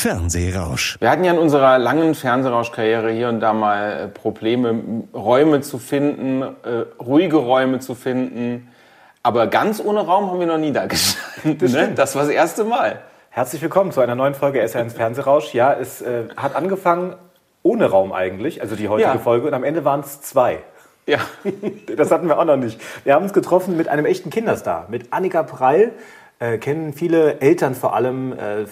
Fernsehrausch. Wir hatten ja in unserer langen Fernsehrauschkarriere hier und da mal äh, Probleme, Räume zu finden, äh, ruhige Räume zu finden. Aber ganz ohne Raum haben wir noch nie da gestanden. Das, ne? das war das erste Mal. Herzlich willkommen zu einer neuen Folge SR1 Fernsehrausch. Ja, es äh, hat angefangen ohne Raum eigentlich, also die heutige ja. Folge. Und am Ende waren es zwei. Ja. Das hatten wir auch noch nicht. Wir haben uns getroffen mit einem echten Kinderstar, mit Annika Prall. Äh, kennen viele Eltern vor allem äh,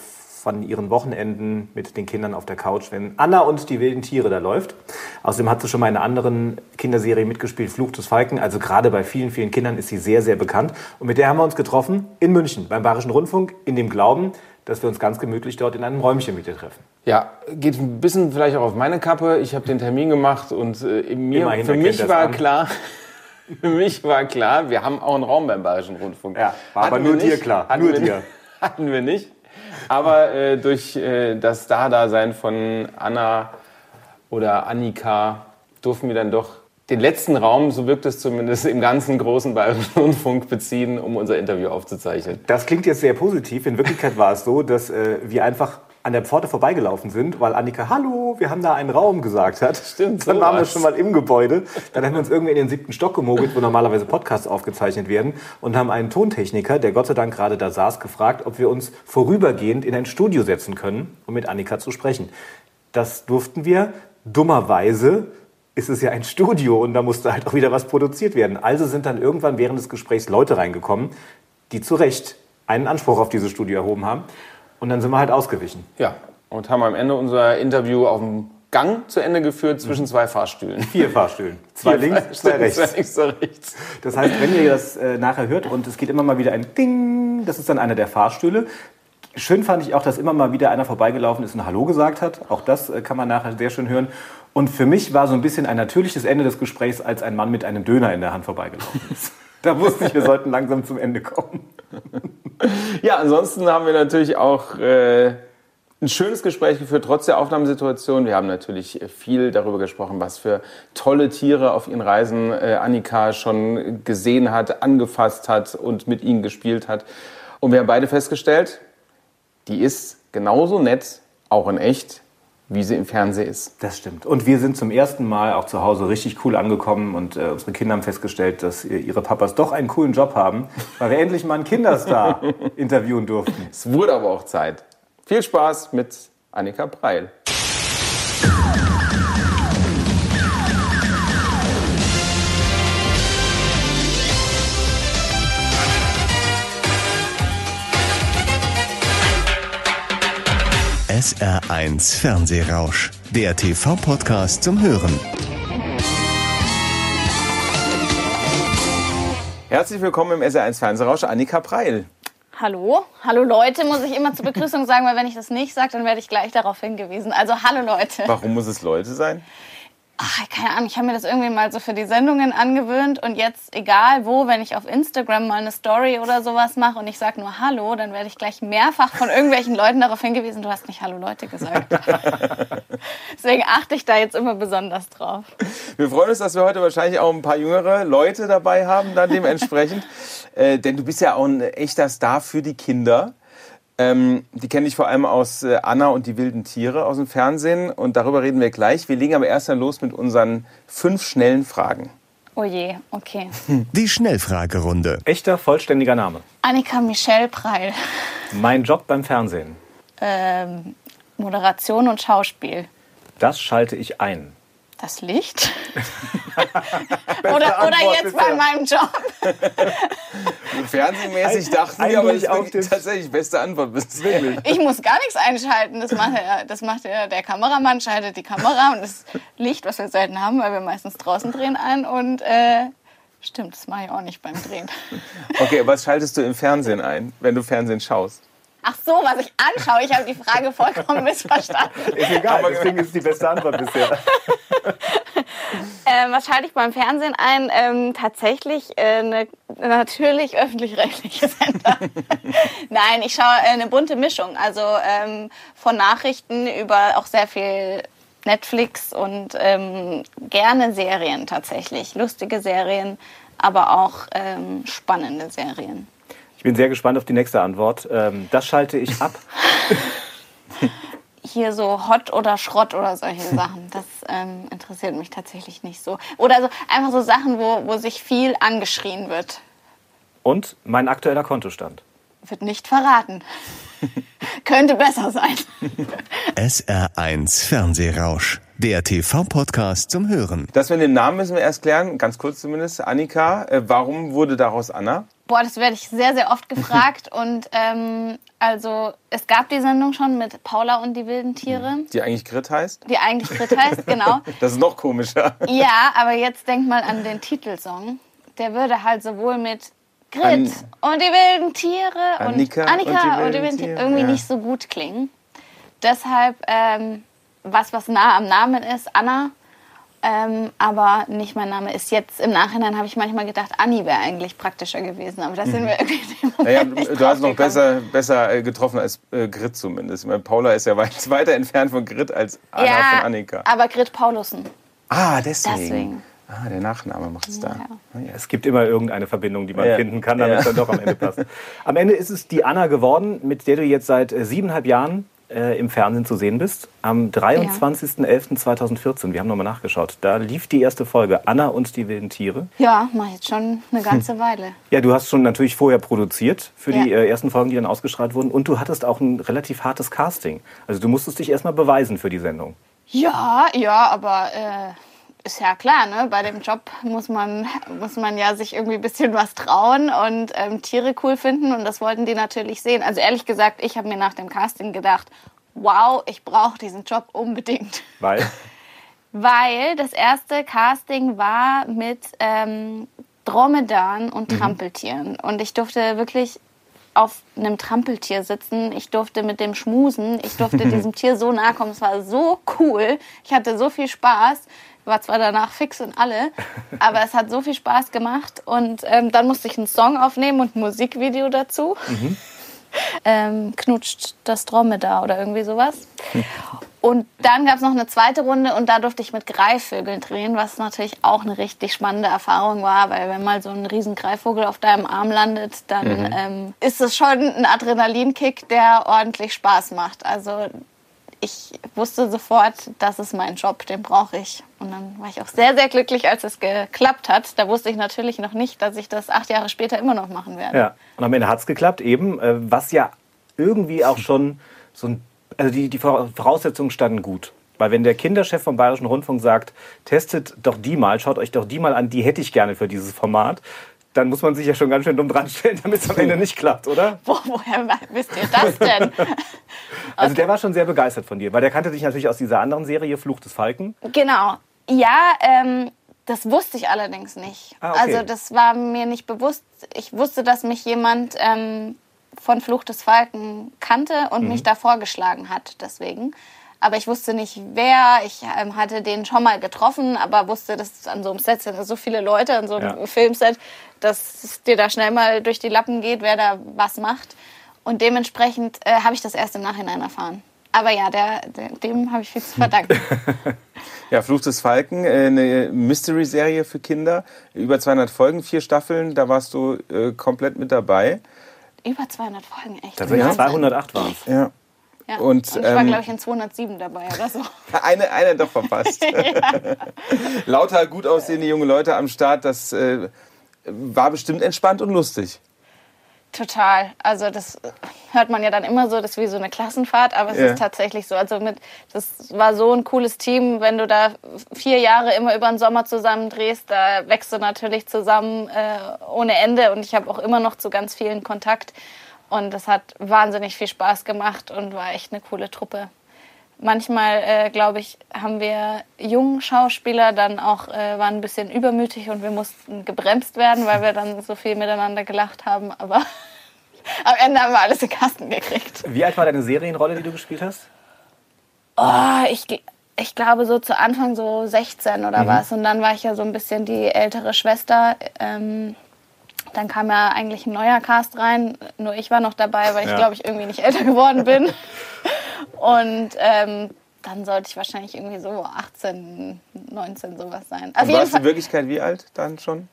von ihren Wochenenden mit den Kindern auf der Couch, wenn Anna und die wilden Tiere da läuft. Außerdem hat sie schon mal in einer anderen Kinderserie mitgespielt, Fluch des Falken. Also gerade bei vielen, vielen Kindern ist sie sehr, sehr bekannt. Und mit der haben wir uns getroffen in München beim Bayerischen Rundfunk in dem Glauben, dass wir uns ganz gemütlich dort in einem Räumchen mit ihr treffen. Ja, geht ein bisschen vielleicht auch auf meine Kappe. Ich habe den Termin gemacht und äh, mir, Immerhin für mich war klar, für mich war klar, wir haben auch einen Raum beim Bayerischen Rundfunk. Ja, war aber nur dir klar, hatten nur dir. Nicht, hatten wir nicht. Aber äh, durch äh, das Star-Dasein von Anna oder Annika durften wir dann doch den letzten Raum, so wirkt es zumindest, im ganzen großen Bayerischen Rundfunk beziehen, um unser Interview aufzuzeichnen. Das klingt jetzt sehr positiv. In Wirklichkeit war es so, dass äh, wir einfach an der Pforte vorbeigelaufen sind, weil Annika, hallo, wir haben da einen Raum gesagt hat. Stimmt. Dann waren wir schon mal im Gebäude. Dann haben wir uns irgendwie in den siebten Stock gemogelt, wo normalerweise Podcasts aufgezeichnet werden und haben einen Tontechniker, der Gott sei Dank gerade da saß, gefragt, ob wir uns vorübergehend in ein Studio setzen können, um mit Annika zu sprechen. Das durften wir. Dummerweise ist es ja ein Studio und da musste halt auch wieder was produziert werden. Also sind dann irgendwann während des Gesprächs Leute reingekommen, die zu Recht einen Anspruch auf dieses Studio erhoben haben. Und dann sind wir halt ausgewichen. Ja, und haben am Ende unser Interview auf dem Gang zu Ende geführt zwischen zwei Fahrstühlen. Vier Fahrstühlen. Zwei Vier links, zwei rechts. Zwei links, zwei rechts. Das heißt, wenn ihr das äh, nachher hört und es geht immer mal wieder ein Ding, das ist dann einer der Fahrstühle. Schön fand ich auch, dass immer mal wieder einer vorbeigelaufen ist und Hallo gesagt hat. Auch das äh, kann man nachher sehr schön hören. Und für mich war so ein bisschen ein natürliches Ende des Gesprächs, als ein Mann mit einem Döner in der Hand vorbeigelaufen ist. Da wusste ich, wir sollten langsam zum Ende kommen. ja, ansonsten haben wir natürlich auch äh, ein schönes Gespräch geführt, trotz der Aufnahmesituation. Wir haben natürlich viel darüber gesprochen, was für tolle Tiere auf ihren Reisen äh, Annika schon gesehen hat, angefasst hat und mit ihnen gespielt hat. Und wir haben beide festgestellt, die ist genauso nett, auch in echt, wie sie im Fernsehen ist. Das stimmt. Und wir sind zum ersten Mal auch zu Hause richtig cool angekommen und äh, unsere Kinder haben festgestellt, dass ihre Papas doch einen coolen Job haben, weil wir endlich mal einen Kinderstar interviewen durften. Es wurde aber auch Zeit. Viel Spaß mit Annika Preil. SR1 Fernsehrausch, der TV-Podcast zum Hören. Herzlich willkommen im SR1 Fernsehrausch, Annika Preil. Hallo? Hallo Leute, muss ich immer zur Begrüßung sagen, weil wenn ich das nicht sage, dann werde ich gleich darauf hingewiesen. Also hallo Leute. Warum muss es Leute sein? Ach, keine Ahnung, ich habe mir das irgendwie mal so für die Sendungen angewöhnt und jetzt, egal wo, wenn ich auf Instagram mal eine Story oder sowas mache und ich sage nur Hallo, dann werde ich gleich mehrfach von irgendwelchen Leuten darauf hingewiesen, du hast nicht Hallo Leute gesagt. Deswegen achte ich da jetzt immer besonders drauf. Wir freuen uns, dass wir heute wahrscheinlich auch ein paar jüngere Leute dabei haben, dann dementsprechend. äh, denn du bist ja auch ein echter Star für die Kinder. Ähm, die kenne ich vor allem aus äh, Anna und die wilden Tiere aus dem Fernsehen und darüber reden wir gleich. Wir legen aber erst mal los mit unseren fünf schnellen Fragen. Oh je, okay. Die Schnellfragerunde. Echter, vollständiger Name. Annika Michelle Preil. Mein Job beim Fernsehen. Ähm, Moderation und Schauspiel. Das schalte ich ein. Das Licht? oder, oder jetzt bei meinem Job? Fernsehmäßig dachten wir, aber das ist tatsächlich beste Antwort bisher. Ich muss gar nichts einschalten. Das macht, ja, das macht ja der Kameramann, schaltet die Kamera und das Licht, was wir selten haben, weil wir meistens draußen drehen, ein. Und äh, stimmt, das mache ich auch nicht beim Drehen. Okay, was schaltest du im Fernsehen ein, wenn du Fernsehen schaust? Ach so, was ich anschaue. Ich habe die Frage vollkommen missverstanden. Ist egal, deswegen ist es die beste Antwort bisher. ähm, was schalte ich beim Fernsehen ein? Ähm, tatsächlich äh, eine natürlich öffentlich-rechtliche Sender. Nein, ich schaue äh, eine bunte Mischung. Also ähm, von Nachrichten über auch sehr viel Netflix und ähm, gerne Serien tatsächlich. Lustige Serien, aber auch ähm, spannende Serien. Ich bin sehr gespannt auf die nächste Antwort. Ähm, das schalte ich ab. hier so Hot oder Schrott oder solche Sachen. Das ähm, interessiert mich tatsächlich nicht so. Oder so einfach so Sachen, wo, wo sich viel angeschrien wird. Und mein aktueller Kontostand. Wird nicht verraten. Könnte besser sein. SR1 Fernsehrausch, der TV-Podcast zum Hören. Das mit dem Namen müssen wir erst klären, ganz kurz zumindest. Annika, äh, warum wurde daraus Anna? Boah, das werde ich sehr, sehr oft gefragt. und ähm, also es gab die Sendung schon mit Paula und die wilden Tiere, Die eigentlich Grit heißt? die eigentlich Grit heißt, genau. Das ist noch komischer. Ja, aber jetzt denk mal an den Titelsong. Der würde halt sowohl mit Grit An- und die wilden Tiere Annika und Annika und die und die wilden wilden Tiere Tiere, irgendwie ja. nicht so gut klingen. Deshalb ähm, was, was nah am Namen ist, Anna. Ähm, aber nicht mein Name ist jetzt. Im Nachhinein habe ich manchmal gedacht, Anni wäre eigentlich praktischer gewesen. Aber das sind wir irgendwie in dem Mhm. Naja, Moment nicht du hast noch besser, besser äh, getroffen als äh, Grit zumindest. Ich meine, Paula ist ja weit, weiter entfernt von Grit als Anna Ja, von Annika. aber Grit Paulussen. Ah, deswegen. Deswegen. Ah, der Nachname macht es da. Ah, ja. Es gibt immer irgendeine Verbindung, die man Ja. finden kann, damit es Ja. dann doch am Ende passt. Am Ende ist es die Anna geworden, mit der du jetzt seit äh, siebeneinhalb Jahren äh, im Fernsehen zu sehen bist. Am 23.11.2014, wir haben nochmal nachgeschaut, da lief die erste Folge, Anna und die wilden Tiere. Ja, mach jetzt schon eine ganze Weile. Ja, du hast schon natürlich vorher produziert für die Ja. äh, ersten Folgen, die dann ausgestrahlt wurden. Und du hattest auch ein relativ hartes Casting. Also du musstest dich erstmal beweisen für die Sendung. Ja, ja, aber äh, ist ja klar, ne? Bei dem Job muss man, muss man ja sich irgendwie ein bisschen was trauen und ähm, Tiere cool finden und das wollten die natürlich sehen. Also ehrlich gesagt, ich habe mir nach dem Casting gedacht, wow, ich brauche diesen Job unbedingt. Weil, Weil das erste Casting war mit ähm, Dromedaren und Trampeltieren. Und ich durfte wirklich auf einem Trampeltier sitzen. Ich durfte mit dem schmusen. Ich durfte diesem Tier so nahe kommen. Es war so cool. Ich hatte so viel Spaß. War zwar danach fix und alle, aber es hat so viel Spaß gemacht. Und ähm, dann musste ich einen Song aufnehmen und ein Musikvideo dazu. Ähm, knutscht das Dromedar oder irgendwie sowas. Und dann gab es noch eine zweite Runde und da durfte ich mit Greifvögeln drehen, was natürlich auch eine richtig spannende Erfahrung war, weil wenn mal so ein riesen Greifvogel auf deinem Arm landet, dann ähm, ist es schon ein Adrenalinkick, der ordentlich Spaß macht. Also ich wusste sofort, das ist mein Job, den brauche ich. Und dann war ich auch sehr, sehr glücklich, als es geklappt hat. Da wusste ich natürlich noch nicht, dass ich das acht Jahre später immer noch machen werde. ja. Und am Ende hat es geklappt, eben, äh, was ja irgendwie auch schon so ein. Also die, die Voraussetzungen standen gut. Weil wenn der Kinderchef vom Bayerischen Rundfunk sagt, testet doch die mal, schaut euch doch die mal an, die hätte ich gerne für dieses Format, dann muss man sich ja schon ganz schön dumm dran stellen, damit es am Ende nicht klappt, oder? Wo, woher wisst ihr das denn? Also der war schon sehr begeistert von dir, weil der kannte dich natürlich aus dieser anderen Serie, Fluch des Falken. Genau. Ja, ähm, das wusste ich allerdings nicht. Ah, okay. Also das war mir nicht bewusst. Ich wusste, dass mich jemand ähm, von Fluch des Falken kannte und Mhm. mich da vorgeschlagen hat. Deswegen. Aber ich wusste nicht, wer. Ich ähm, hatte den schon mal getroffen, aber wusste, dass an so einem Set sind so viele Leute, an so einem Ja. Filmset, dass es dir da schnell mal durch die Lappen geht, wer da was macht. Und dementsprechend äh, habe ich das erst im Nachhinein erfahren. Aber ja, der, der, dem habe ich viel zu verdanken. Ja, Fluch des Falken, äh, eine Mystery-Serie für Kinder. Über 200 Folgen, vier Staffeln, da warst du äh, komplett mit dabei. Über 200 Folgen, echt. Tatsächlich Wahnsinn. 208 waren es. Ja. Ja. Und, Und, ich war, ähm, glaube ich, in 207 dabei oder so. Eine, eine doch verpasst. Lauter gut aussehende junge Leute am Start, das äh, war bestimmt entspannt und lustig. Total. Also das hört man ja dann immer so, das ist wie so eine Klassenfahrt, aber es Ja. ist tatsächlich so. Also mit, das war so ein cooles Team, wenn du da vier Jahre immer über den Sommer zusammen drehst, da wächst du natürlich zusammen äh, ohne Ende und ich habe auch immer noch zu ganz vielen Kontakt und das hat wahnsinnig viel Spaß gemacht und war echt eine coole Truppe. Manchmal, äh, glaube ich, haben wir jungen Schauspieler dann auch, äh, waren ein bisschen übermütig und wir mussten gebremst werden, weil wir dann so viel miteinander gelacht haben. Aber am Ende haben wir alles in den Kasten gekriegt. Wie alt war deine Serienrolle, die du gespielt hast? Oh, ich, ich glaube so zu Anfang so 16 oder was. Und dann war ich ja so ein bisschen die ältere Schwester. Ähm, dann kam ja eigentlich ein neuer Cast rein. Nur ich war noch dabei, weil ich Ja. glaube ich irgendwie nicht älter geworden bin. Und ähm, dann sollte ich wahrscheinlich irgendwie so 18, 19 sowas sein. Auf Und warst du Fall. in Wirklichkeit wie alt dann schon?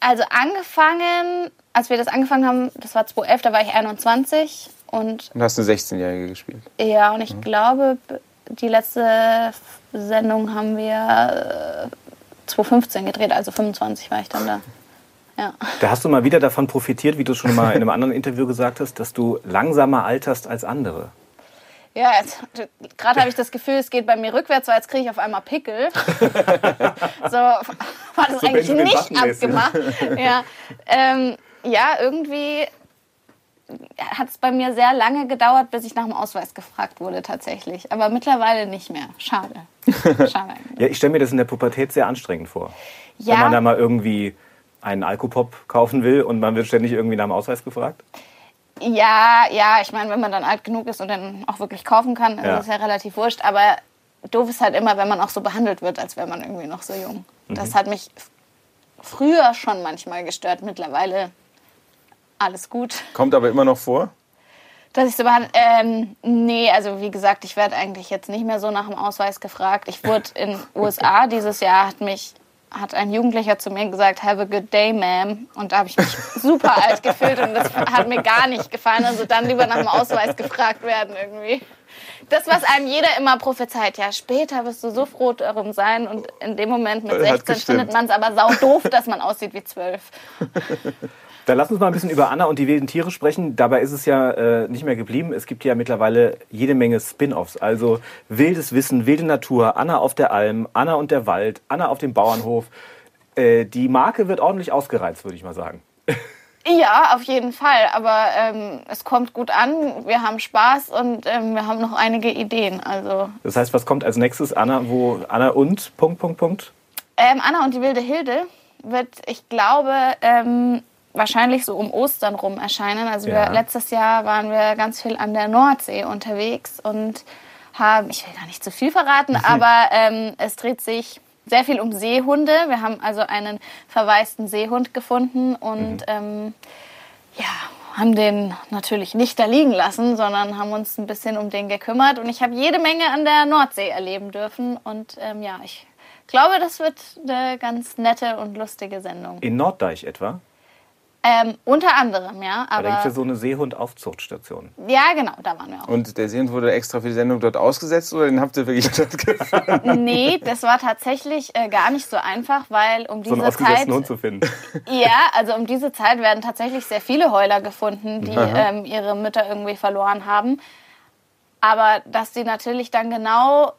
Also angefangen, als wir das angefangen haben, das war 2011, da war ich 21. Und Und hast eine 16-Jährige gespielt. ja, und ich glaube, b- die letzte Sendung haben wir äh, 2015 gedreht, also 25 war ich dann da. Ja. Da hast du mal wieder davon profitiert, wie du schon mal in einem anderen Interview gesagt hast, dass du langsamer alterst als andere. Ja, gerade habe ich das Gefühl, es geht bei mir rückwärts, weil jetzt kriege ich auf einmal Pickel. so war das So eigentlich nicht Button-mäßig. abgemacht. Ja, ähm, ja irgendwie hat es bei mir sehr lange gedauert, bis ich nach dem Ausweis gefragt wurde tatsächlich. Aber mittlerweile nicht mehr. Schade. Schade. Ja, ich stelle mir das in der Pubertät sehr anstrengend vor. Ja. Wenn man da mal irgendwie einen Alkopop kaufen will und man wird ständig irgendwie nach dem Ausweis gefragt. Ja, ja, ich meine, wenn man dann alt genug ist und dann auch wirklich kaufen kann, Ja. ist es ja relativ wurscht. Aber doof ist halt immer, wenn man auch so behandelt wird, als wäre man irgendwie noch so jung. Das hat mich früher schon manchmal gestört. Mittlerweile alles gut. Kommt aber immer noch vor. Dass ich so behandelt. Ähm, nee, also wie gesagt, ich werde eigentlich jetzt nicht mehr so nach dem Ausweis gefragt. Ich wurde in USA dieses Jahr hat mich hat ein Jugendlicher zu mir gesagt, have a good day, ma'am. Und da habe ich mich super alt gefühlt und das hat mir gar nicht gefallen. Also dann lieber nach dem Ausweis gefragt werden irgendwie. Das, was einem jeder immer prophezeit, ja, später wirst du so froh darum sein und in dem Moment mit Hat 16 gestimmt. findet man es aber sau doof, dass man aussieht wie 12. Dann lass uns mal ein bisschen über Anna und die wilden Tiere sprechen. Dabei ist es ja äh, nicht mehr geblieben. Es gibt ja mittlerweile jede Menge Spin-offs. Also wildes Wissen, wilde Natur, Anna auf der Alm, Anna und der Wald, Anna auf dem Bauernhof. Äh, die Marke wird ordentlich ausgereizt, würde ich mal sagen. Ja, auf jeden Fall. Aber ähm, es kommt gut an. Wir haben Spaß und ähm, wir haben noch einige Ideen. Also Das heißt, was kommt als nächstes? Anna, wo Anna und Punkt, Punkt, Punkt. ähm, Anna und die wilde Hilde wird, ich glaube, ähm, wahrscheinlich so um Ostern rum erscheinen. Also Ja. wir, letztes Jahr waren wir ganz viel an der Nordsee unterwegs und haben, ich will gar nicht zu viel verraten, aber ähm, es dreht sich sehr viel um Seehunde. Wir haben also einen verwaisten Seehund gefunden und ähm, ja, haben den natürlich nicht da liegen lassen, sondern haben uns ein bisschen um den gekümmert. Und ich habe jede Menge an der Nordsee erleben dürfen. Und ähm, ja, ich glaube, das wird eine ganz nette und lustige Sendung. In Norddeich etwa. Ähm, unter anderem, ja. Weil da gibt Aber es ja so eine Seehund-Aufzuchtstation. ja, genau, da waren wir auch. Und der Seehund wurde extra für die Sendung dort ausgesetzt oder den habt ihr wirklich dort gefunden? Nee, das war tatsächlich äh, gar nicht so einfach, weil um So einen diese Zeit. ausgesetzten Hund zu finden. Ja, also um diese Zeit werden tatsächlich sehr viele Heuler gefunden, die ähm, ihre Mütter irgendwie verloren haben. Aber dass die natürlich dann genau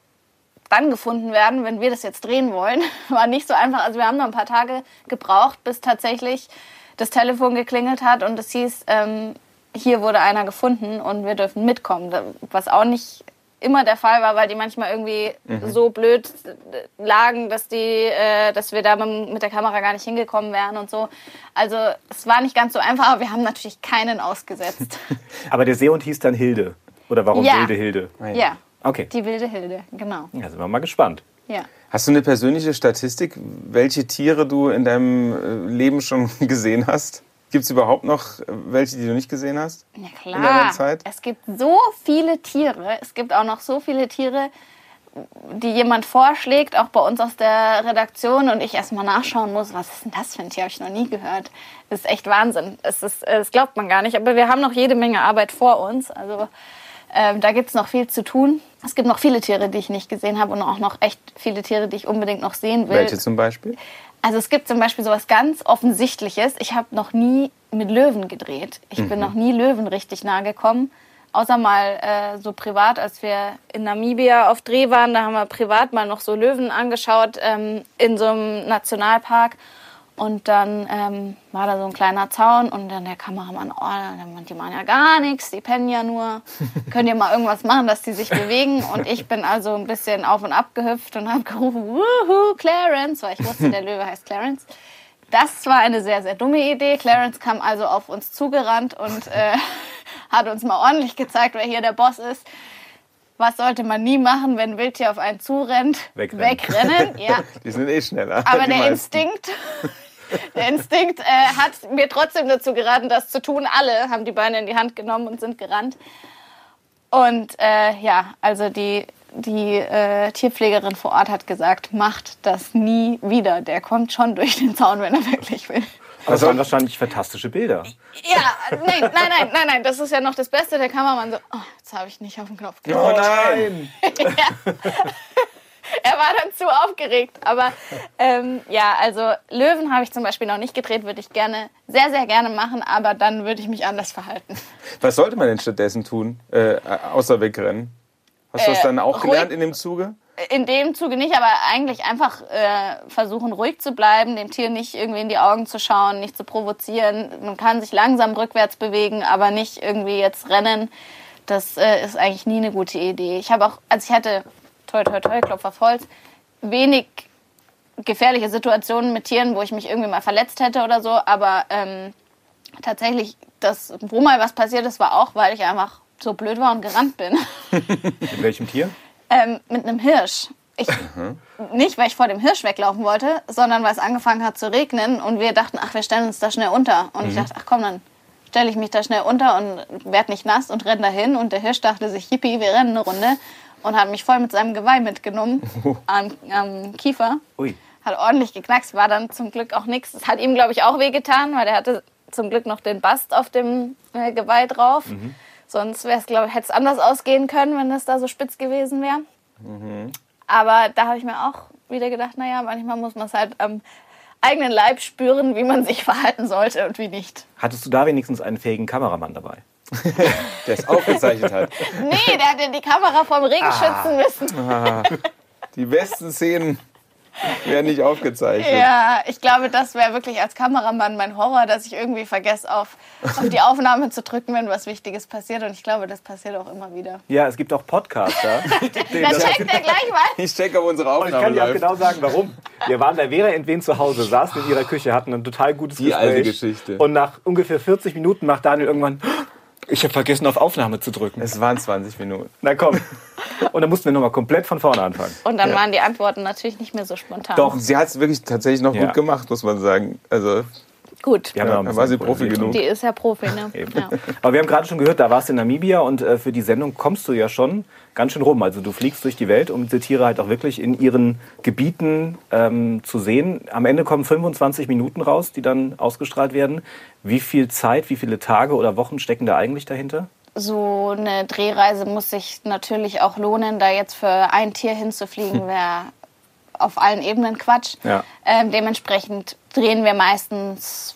dann gefunden werden, wenn wir das jetzt drehen wollen, war nicht so einfach. Also wir haben noch ein paar Tage gebraucht, bis tatsächlich das Telefon geklingelt hat und es hieß, ähm, hier wurde einer gefunden und wir dürfen mitkommen. Was auch nicht immer der Fall war, weil die manchmal irgendwie so blöd äh, lagen, dass die, äh, dass wir da mit, mit der Kamera gar nicht hingekommen wären und so. Also es war nicht ganz so einfach, aber wir haben natürlich keinen ausgesetzt. Aber der Seehund hieß dann Hilde. Oder warum Ja. wilde Hilde? ja, Okay. die wilde Hilde, genau. Ja, sind wir mal gespannt. Ja. Hast du eine persönliche Statistik, welche Tiere du in deinem äh, Leben schon gesehen hast? Gibt es überhaupt noch äh, welche, die du nicht gesehen hast? Ja In deiner klar. Zeit? Es gibt so viele Tiere. Es gibt auch noch so viele Tiere, die jemand vorschlägt, auch bei uns aus der Redaktion und ich erstmal nachschauen muss, was ist denn das für ein Tier? Habe ich noch nie gehört. Das ist echt Wahnsinn. Es ist, das glaubt man gar nicht. Aber wir haben noch jede Menge Arbeit vor uns. Also ähm, da gibt es noch viel zu tun. Es gibt noch viele Tiere, die ich nicht gesehen habe und auch noch echt viele Tiere, die ich unbedingt noch sehen will. Welche zum Beispiel? Also es gibt zum Beispiel sowas ganz Offensichtliches. Ich habe noch nie mit Löwen gedreht. Ich bin noch nie Löwen richtig nahe gekommen. Außer mal äh, so privat, als wir in Namibia auf Dreh waren, da haben wir privat mal noch so Löwen angeschaut ähm, in so einem Nationalpark. Und dann ähm, war da so ein kleiner Zaun und dann der Kameramann, oh, dann die machen ja gar nichts, die pennen ja nur. Könnt ihr mal irgendwas machen, dass die sich bewegen? Und ich bin also ein bisschen auf und ab gehüpft und habe gerufen, wuhu, Clarence, weil ich wusste, der Löwe heißt Clarence. Das war eine sehr, sehr dumme Idee. Clarence kam also auf uns zugerannt und äh, hat uns mal ordentlich gezeigt, wer hier der Boss ist. Was sollte man nie machen, wenn ein Wildtier auf einen zurennt? Wegrennen. Wegrennen, ja. Die sind eh schneller. Aber der meisten. Instinkt, der Instinkt äh, hat mir trotzdem dazu geraten, das zu tun. Alle haben die Beine in die Hand genommen und sind gerannt. Und äh, ja, also die, die äh, Tierpflegerin vor Ort hat gesagt, macht das nie wieder. Der kommt schon durch den Zaun, wenn er wirklich will. Es waren wahrscheinlich fantastische Bilder. Ja, nein, nein, nein, nein, nein, das ist ja noch das Beste. Der Kameramann so, oh, jetzt habe ich nicht auf den Knopf gedrückt. Oh nein! Er war dann zu aufgeregt. Aber ähm, ja, also Löwen habe ich zum Beispiel noch nicht gedreht, würde ich gerne, sehr, sehr gerne machen, aber dann würde ich mich anders verhalten. Was sollte man denn stattdessen tun, äh, außer wegrennen? Hast du das Äh, dann auch gelernt in dem Zuge? In dem Zuge nicht, aber eigentlich einfach äh, versuchen, ruhig zu bleiben, dem Tier nicht irgendwie in die Augen zu schauen, nicht zu provozieren. Man kann sich langsam rückwärts bewegen, aber nicht irgendwie jetzt rennen. Das äh, ist eigentlich nie eine gute Idee. Ich habe auch, also ich hatte, toi, toi, toi, Klopf auf Holz, wenig gefährliche Situationen mit Tieren, wo ich mich irgendwie mal verletzt hätte oder so, aber ähm, tatsächlich, das, wo mal was passiert ist, war auch, weil ich einfach so blöd war und gerannt bin. Mit welchem Tier? Ähm, mit einem Hirsch. Ich, nicht, weil ich vor dem Hirsch weglaufen wollte, sondern weil es angefangen hat zu regnen und wir dachten, ach, wir stellen uns da schnell unter. Und ich dachte, ach komm, dann stelle ich mich da schnell unter und werde nicht nass und renne dahin. Und der Hirsch dachte sich, yippie, wir rennen eine Runde. Und hat mich voll mit seinem Geweih mitgenommen am, am Kiefer. Ui. Hat ordentlich geknackst, war dann zum Glück auch nichts. Es hat ihm, glaube ich, auch wehgetan, weil er hatte zum Glück noch den Bast auf dem äh, Geweih drauf. Sonst wäre es, glaube ich, hätte es anders ausgehen können, wenn das da so spitz gewesen wäre. Aber da habe ich mir auch wieder gedacht, naja, manchmal muss man es halt am eigenen Leib spüren, wie man sich verhalten sollte und wie nicht. Hattest du da wenigstens einen fähigen Kameramann dabei? Der es aufgezeichnet hat. Nee, der hätte die Kamera vom Regen schützen müssen. Die besten Szenen werden nicht aufgezeichnet. Ja, ich glaube, das wäre wirklich als Kameramann mein Horror, dass ich irgendwie vergesse, auf, auf die Aufnahme zu drücken, wenn was Wichtiges passiert. Und ich glaube, das passiert auch immer wieder. Ja, es gibt auch Podcaster. Dann checkt er gleich mal. Ich checke, ob unsere Und ich Aufnahme kann dir auch genau sagen, warum. Wir waren bei Vera Entwen zu Hause, saßen in ihrer Küche, hatten ein total gutes Die Gespräch. alte Geschichte. Und nach ungefähr 40 Minuten macht Daniel irgendwann, ich habe vergessen, auf Aufnahme zu drücken. Es waren 20 Minuten. Na komm. Und dann mussten wir nochmal komplett von vorne anfangen. Und dann waren die Antworten natürlich nicht mehr so spontan. Doch. Sie hat es wirklich tatsächlich noch Ja. gut gemacht, muss man sagen. Also, Gut. Ja, da war sie Profi genug. Die ist ja Profi, ne? Ja. Aber wir haben gerade schon gehört, da warst du in Namibia und äh, für die Sendung kommst du ja schon ganz schön rum. Also du fliegst durch die Welt, um diese Tiere halt auch wirklich in ihren Gebieten ähm, zu sehen. Am Ende kommen 25 Minuten raus, die dann ausgestrahlt werden. Wie viel Zeit, wie viele Tage oder Wochen stecken da eigentlich dahinter? So eine Drehreise muss sich natürlich auch lohnen. Da jetzt für ein Tier hinzufliegen, wäre auf allen Ebenen Quatsch. Ja. Ähm, dementsprechend drehen wir meistens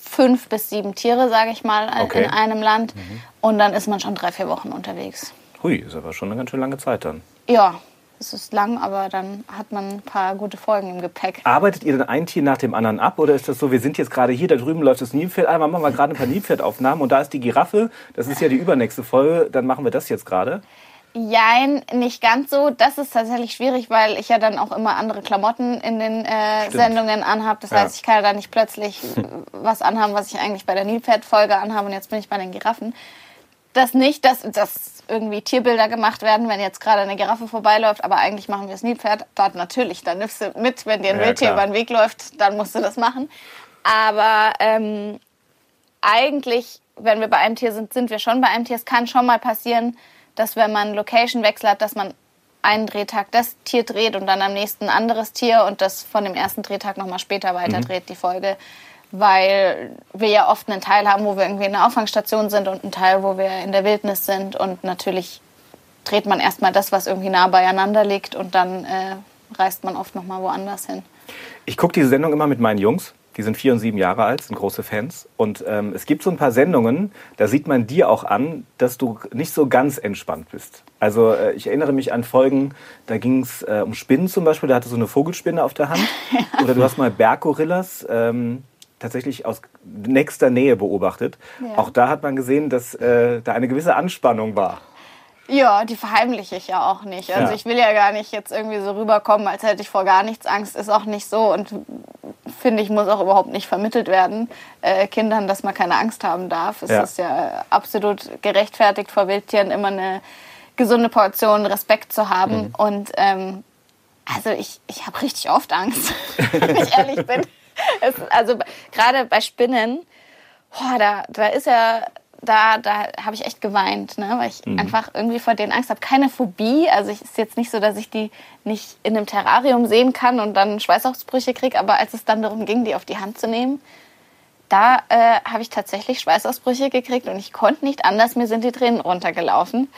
fünf bis sieben Tiere, sage ich mal, in- Okay. in einem Land. Und dann ist man schon drei, vier Wochen unterwegs. Hui, ist aber schon eine ganz schön lange Zeit dann. Ja, es ist lang, aber dann hat man ein paar gute Folgen im Gepäck. Arbeitet ihr denn ein Tier nach dem anderen ab oder ist das so, wir sind jetzt gerade hier, da drüben läuft das Nilpferd, einmal machen wir gerade ein paar Nilpferdaufnahmen und da ist die Giraffe, das ist ja die übernächste Folge, dann machen wir das jetzt gerade. Jein, nicht ganz so. Das ist tatsächlich schwierig, weil ich ja dann auch immer andere Klamotten in den äh, Sendungen anhabe. Das Ja. heißt, ich kann ja da nicht plötzlich was anhaben, was ich eigentlich bei der Nilpferd-Folge anhabe und jetzt bin ich bei den Giraffen. Das nicht, dass, dass irgendwie Tierbilder gemacht werden, wenn jetzt gerade eine Giraffe vorbeiläuft, aber eigentlich machen wir das Nilpferd. Dort natürlich, dann nimmst du mit, wenn dir ein Ja, Wildtier klar. über den Weg läuft, dann musst du das machen. Aber ähm, eigentlich, wenn wir bei einem Tier sind, sind wir schon bei einem Tier. Es kann schon mal passieren, dass wenn man Location-Wechsel hat, dass man einen Drehtag das Tier dreht und dann am nächsten ein anderes Tier und das von dem ersten Drehtag nochmal später weiter dreht, die Folge. Weil wir ja oft einen Teil haben, wo wir irgendwie in der Auffangstation sind und einen Teil, wo wir in der Wildnis sind. Und natürlich dreht man erstmal das, was irgendwie nah beieinander liegt und dann äh, reist man oft nochmal woanders hin. Ich gucke diese Sendung immer mit meinen Jungs. Die sind vier und sieben Jahre alt, sind große Fans. Und ähm, es gibt so ein paar Sendungen, da sieht man dir auch an, dass du nicht so ganz entspannt bist. Also äh, ich erinnere mich an Folgen, da ging es äh, um Spinnen zum Beispiel, da hatte so eine Vogelspinne auf der Hand. Oder du hast mal Berggorillas ähm, tatsächlich aus nächster Nähe beobachtet. Ja. Auch da hat man gesehen, dass äh, da eine gewisse Anspannung war. Ja, die verheimliche ich ja auch nicht. Also Ja. ich will ja gar nicht jetzt irgendwie so rüberkommen, als hätte ich vor gar nichts Angst. Ist auch nicht so und finde ich, muss auch überhaupt nicht vermittelt werden, äh, Kindern, dass man keine Angst haben darf. Es Ja. ist ja äh, absolut gerechtfertigt, vor Wildtieren immer eine gesunde Portion Respekt zu haben. Und ähm, also ich, ich habe richtig oft Angst, wenn ich ehrlich bin. Es, also gerade bei Spinnen, boah, da, da ist ja, da, da habe ich echt geweint, ne? weil ich einfach irgendwie vor denen Angst habe. Keine Phobie, also es ist jetzt nicht so, dass ich die nicht in einem Terrarium sehen kann und dann Schweißausbrüche kriege, aber als es dann darum ging, die auf die Hand zu nehmen, da äh, habe ich tatsächlich Schweißausbrüche gekriegt und ich konnte nicht anders, mir sind die Tränen runtergelaufen.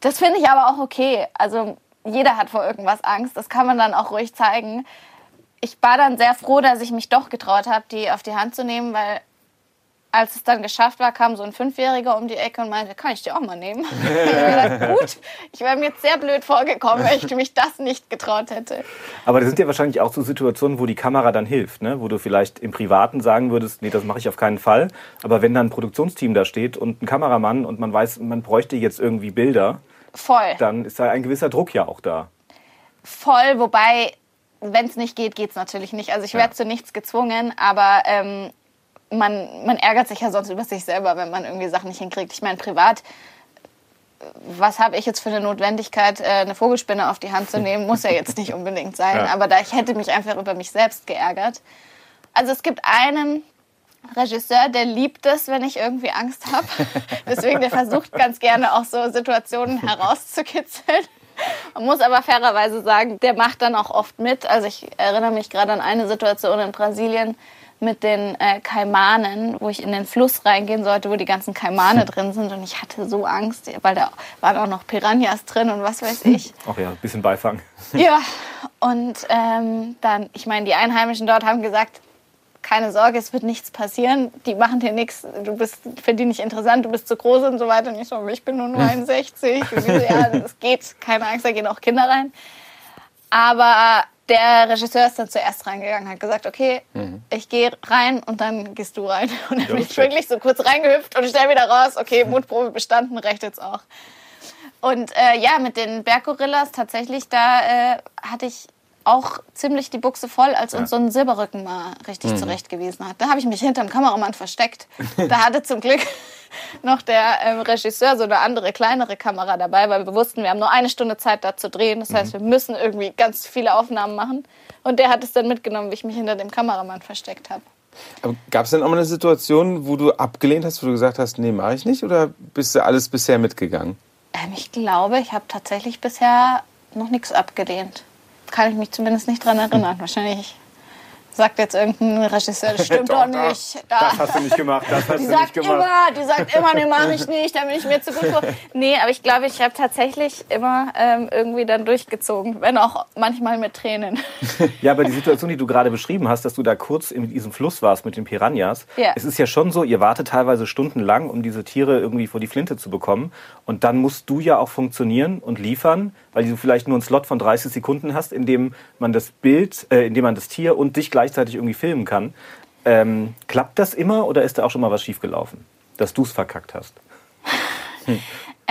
Das finde ich aber auch okay. Also jeder hat vor irgendwas Angst, das kann man dann auch ruhig zeigen. Ich war dann sehr froh, dass ich mich doch getraut habe, die auf die Hand zu nehmen, weil als es dann geschafft war, kam so ein Fünfjähriger um die Ecke und meinte, kann ich die auch mal nehmen? ich gut, ich wäre mir jetzt sehr blöd vorgekommen, wenn ich mich das nicht getraut hätte. Aber das sind ja wahrscheinlich auch so Situationen, wo die Kamera dann hilft, ne? wo du vielleicht im Privaten sagen würdest, nee, das mache ich auf keinen Fall. Aber wenn dann ein Produktionsteam da steht und ein Kameramann und man weiß, man bräuchte jetzt irgendwie Bilder, Voll. dann ist da ein gewisser Druck ja auch da. Voll, wobei, wenn es nicht geht, geht es natürlich nicht. Also ich werde Ja. zu nichts gezwungen, aber ähm, man, man ärgert sich ja sonst über sich selber, wenn man irgendwie Sachen nicht hinkriegt. Ich meine, privat, was habe ich jetzt für eine Notwendigkeit, äh, eine Vogelspinne auf die Hand zu nehmen? Muss ja jetzt nicht unbedingt sein. Ja. Aber da ich hätte mich einfach über mich selbst geärgert. Also es gibt einen Regisseur, der liebt es, wenn ich irgendwie Angst habe. Deswegen, der versucht ganz gerne auch so Situationen herauszukitzeln. Man muss aber fairerweise sagen, der macht dann auch oft mit. Also ich erinnere mich gerade an eine Situation in Brasilien mit den äh, Kaimanen, wo ich in den Fluss reingehen sollte, wo die ganzen Kaimane drin sind. Und ich hatte so Angst, weil da waren auch noch Piranhas drin und was weiß ich. Ach ja, ein bisschen Beifang. Ja, und ähm, dann, ich meine, die Einheimischen dort haben gesagt, keine Sorge, es wird nichts passieren. Die machen dir nichts, du bist für die nicht interessant, du bist zu groß und so weiter. Und ich so, ich bin nur 69. Und die so, ja, das geht, keine Angst, da gehen auch Kinder rein. Aber der Regisseur ist dann zuerst reingegangen, hat gesagt, okay, ich gehe rein und dann gehst du rein. Und dann bin ich wirklich so kurz reingehüpft und schnell wieder raus. Okay, Mutprobe bestanden, reicht jetzt auch. Und äh, ja, mit den Berggorillas tatsächlich, da äh, hatte ich auch ziemlich die Buchse voll, als uns so ein Silberrücken mal richtig zurechtgewiesen hat. Da habe ich mich hinterm Kameramann versteckt. Da hatte zum Glück noch der ähm, Regisseur so eine andere, kleinere Kamera dabei, weil wir wussten, wir haben nur eine Stunde Zeit da zu drehen. Das heißt, wir müssen irgendwie ganz viele Aufnahmen machen. Und der hat es dann mitgenommen, wie ich mich hinter dem Kameramann versteckt habe. Gab es denn auch mal eine Situation, wo du abgelehnt hast, wo du gesagt hast, nee, mache ich nicht? Oder bist du alles bisher mitgegangen? Ähm, ich glaube, ich habe tatsächlich bisher noch nichts abgelehnt. Kann ich mich zumindest nicht dran erinnern. Wahrscheinlich sagt jetzt irgendein Regisseur, das stimmt doch, nicht. Da. Das hast du nicht gemacht, das hast Die du nicht sagt gemacht. immer, die sagt immer, nee, mach ich nicht, da bin ich mir zu gut vor. Nee, aber ich glaube, ich habe tatsächlich immer ähm, irgendwie dann durchgezogen, wenn auch manchmal mit Tränen. Ja, aber die Situation, die du gerade beschrieben hast, dass du da kurz in diesem Fluss warst mit den Piranhas, Ja. es ist ja schon so, ihr wartet teilweise stundenlang, um diese Tiere irgendwie vor die Flinte zu bekommen. Und dann musst du ja auch funktionieren und liefern, weil du vielleicht nur einen Slot von 30 Sekunden hast, in dem man das Bild, äh, in dem man das Tier und dich gleichzeitig irgendwie filmen kann. Ähm, klappt das immer oder ist da auch schon mal was schiefgelaufen, dass du es verkackt hast?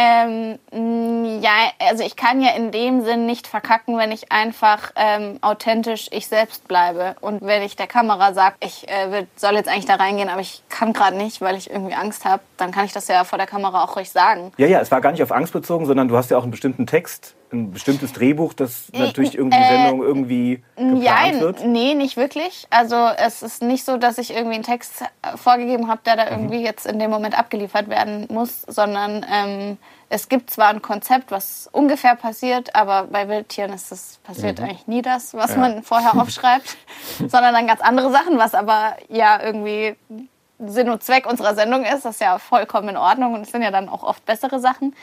Ähm, mh, ja, also ich kann ja in dem Sinn nicht verkacken, wenn ich einfach ähm, authentisch ich selbst bleibe. Und wenn ich der Kamera sage, ich äh, will- soll jetzt eigentlich da reingehen, aber ich kann gerade nicht, weil ich irgendwie Angst habe, dann kann ich das ja vor der Kamera auch ruhig sagen. Ja, ja, es war gar nicht auf Angst bezogen, sondern du hast ja auch einen bestimmten Text, ein bestimmtes Drehbuch, das natürlich irgendwie die äh, Sendung irgendwie geplant Ja, wird. nee, nicht wirklich. Also es ist nicht so, dass ich irgendwie einen Text äh, vorgegeben habe, der Mhm. da irgendwie jetzt in dem Moment abgeliefert werden muss, sondern ähm, es gibt zwar ein Konzept, was ungefähr passiert, aber bei Wildtieren ist das passiert eigentlich nie das, was man vorher aufschreibt, sondern dann ganz andere Sachen, was aber ja irgendwie Sinn und Zweck unserer Sendung ist. Das ist ja vollkommen in Ordnung und es sind ja dann auch oft bessere Sachen.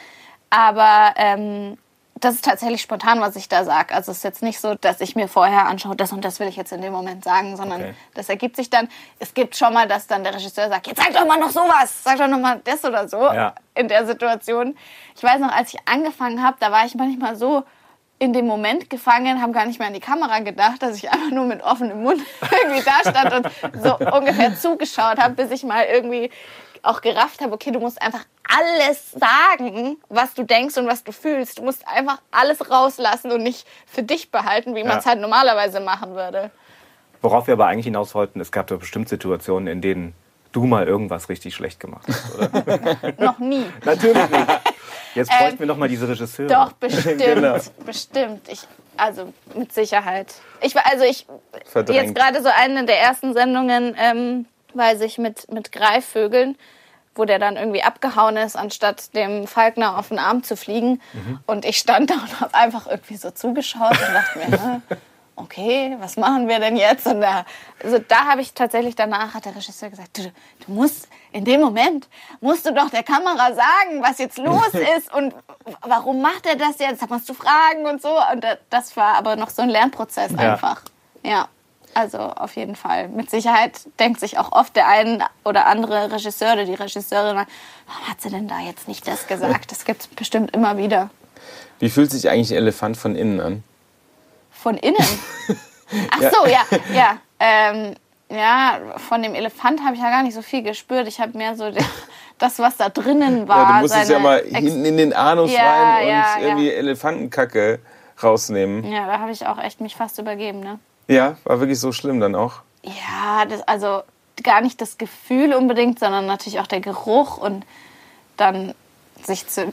Aber ähm, das ist tatsächlich spontan, was ich da sage. Also es ist jetzt nicht so, dass ich mir vorher anschaue, das und das will ich jetzt in dem Moment sagen, sondern Okay. das ergibt sich dann. Es gibt schon mal, dass dann der Regisseur sagt, jetzt sag doch mal noch sowas, sag doch noch mal das oder so Ja. in der Situation. Ich weiß noch, als ich angefangen habe, da war ich manchmal so in dem Moment gefangen, habe gar nicht mehr an die Kamera gedacht, dass ich einfach nur mit offenem Mund irgendwie da stand und so ungefähr zugeschaut habe, bis ich mal irgendwie auch gerafft habe, okay, du musst einfach alles sagen, was du denkst und was du fühlst. Du musst einfach alles rauslassen und nicht für dich behalten, wie man es Ja. halt normalerweise machen würde. Worauf wir aber eigentlich hinaus wollten, es gab doch bestimmt Situationen, in denen du mal irgendwas richtig schlecht gemacht hast, oder? Noch nie. Natürlich nicht. Jetzt bräuchten wir noch mal diese Regisseure. Doch, bestimmt. Genau. Bestimmt. Ich, also mit Sicherheit. Ich war, also ich, Verdrängt. jetzt gerade so eine der ersten Sendungen, ähm, weiß ich, mit, mit Greifvögeln, wo der dann irgendwie abgehauen ist, anstatt dem Falkner auf den Arm zu fliegen. Und ich stand da und habe einfach irgendwie so zugeschaut und dachte mir, okay, was machen wir denn jetzt? Und da, also da habe ich tatsächlich danach, hat der Regisseur gesagt, du, du musst in dem Moment, musst du doch der Kamera sagen, was jetzt los ist und warum macht er das jetzt? Da musst du fragen und so. Und das war aber noch so ein Lernprozess Ja. einfach. Ja. Also auf jeden Fall. Mit Sicherheit denkt sich auch oft der ein oder andere Regisseur oder die Regisseurin, warum hat sie denn da jetzt nicht das gesagt? Das gibt es bestimmt immer wieder. Wie fühlt sich eigentlich ein Elefant von innen an? Von innen? Ach so, ja, ja. Ähm, ja, von dem Elefant habe ich ja gar nicht so viel gespürt. Ich habe mehr so den, das, was da drinnen war. Ja, du musstest ja mal Ex- hinten in den Anus Ja, rein und ja. irgendwie Elefantenkacke rausnehmen. Ja, da habe ich auch echt mich fast übergeben, ne? Ja, war wirklich so schlimm dann auch. Ja, das, also gar nicht das Gefühl unbedingt, sondern natürlich auch der Geruch und dann sich zu,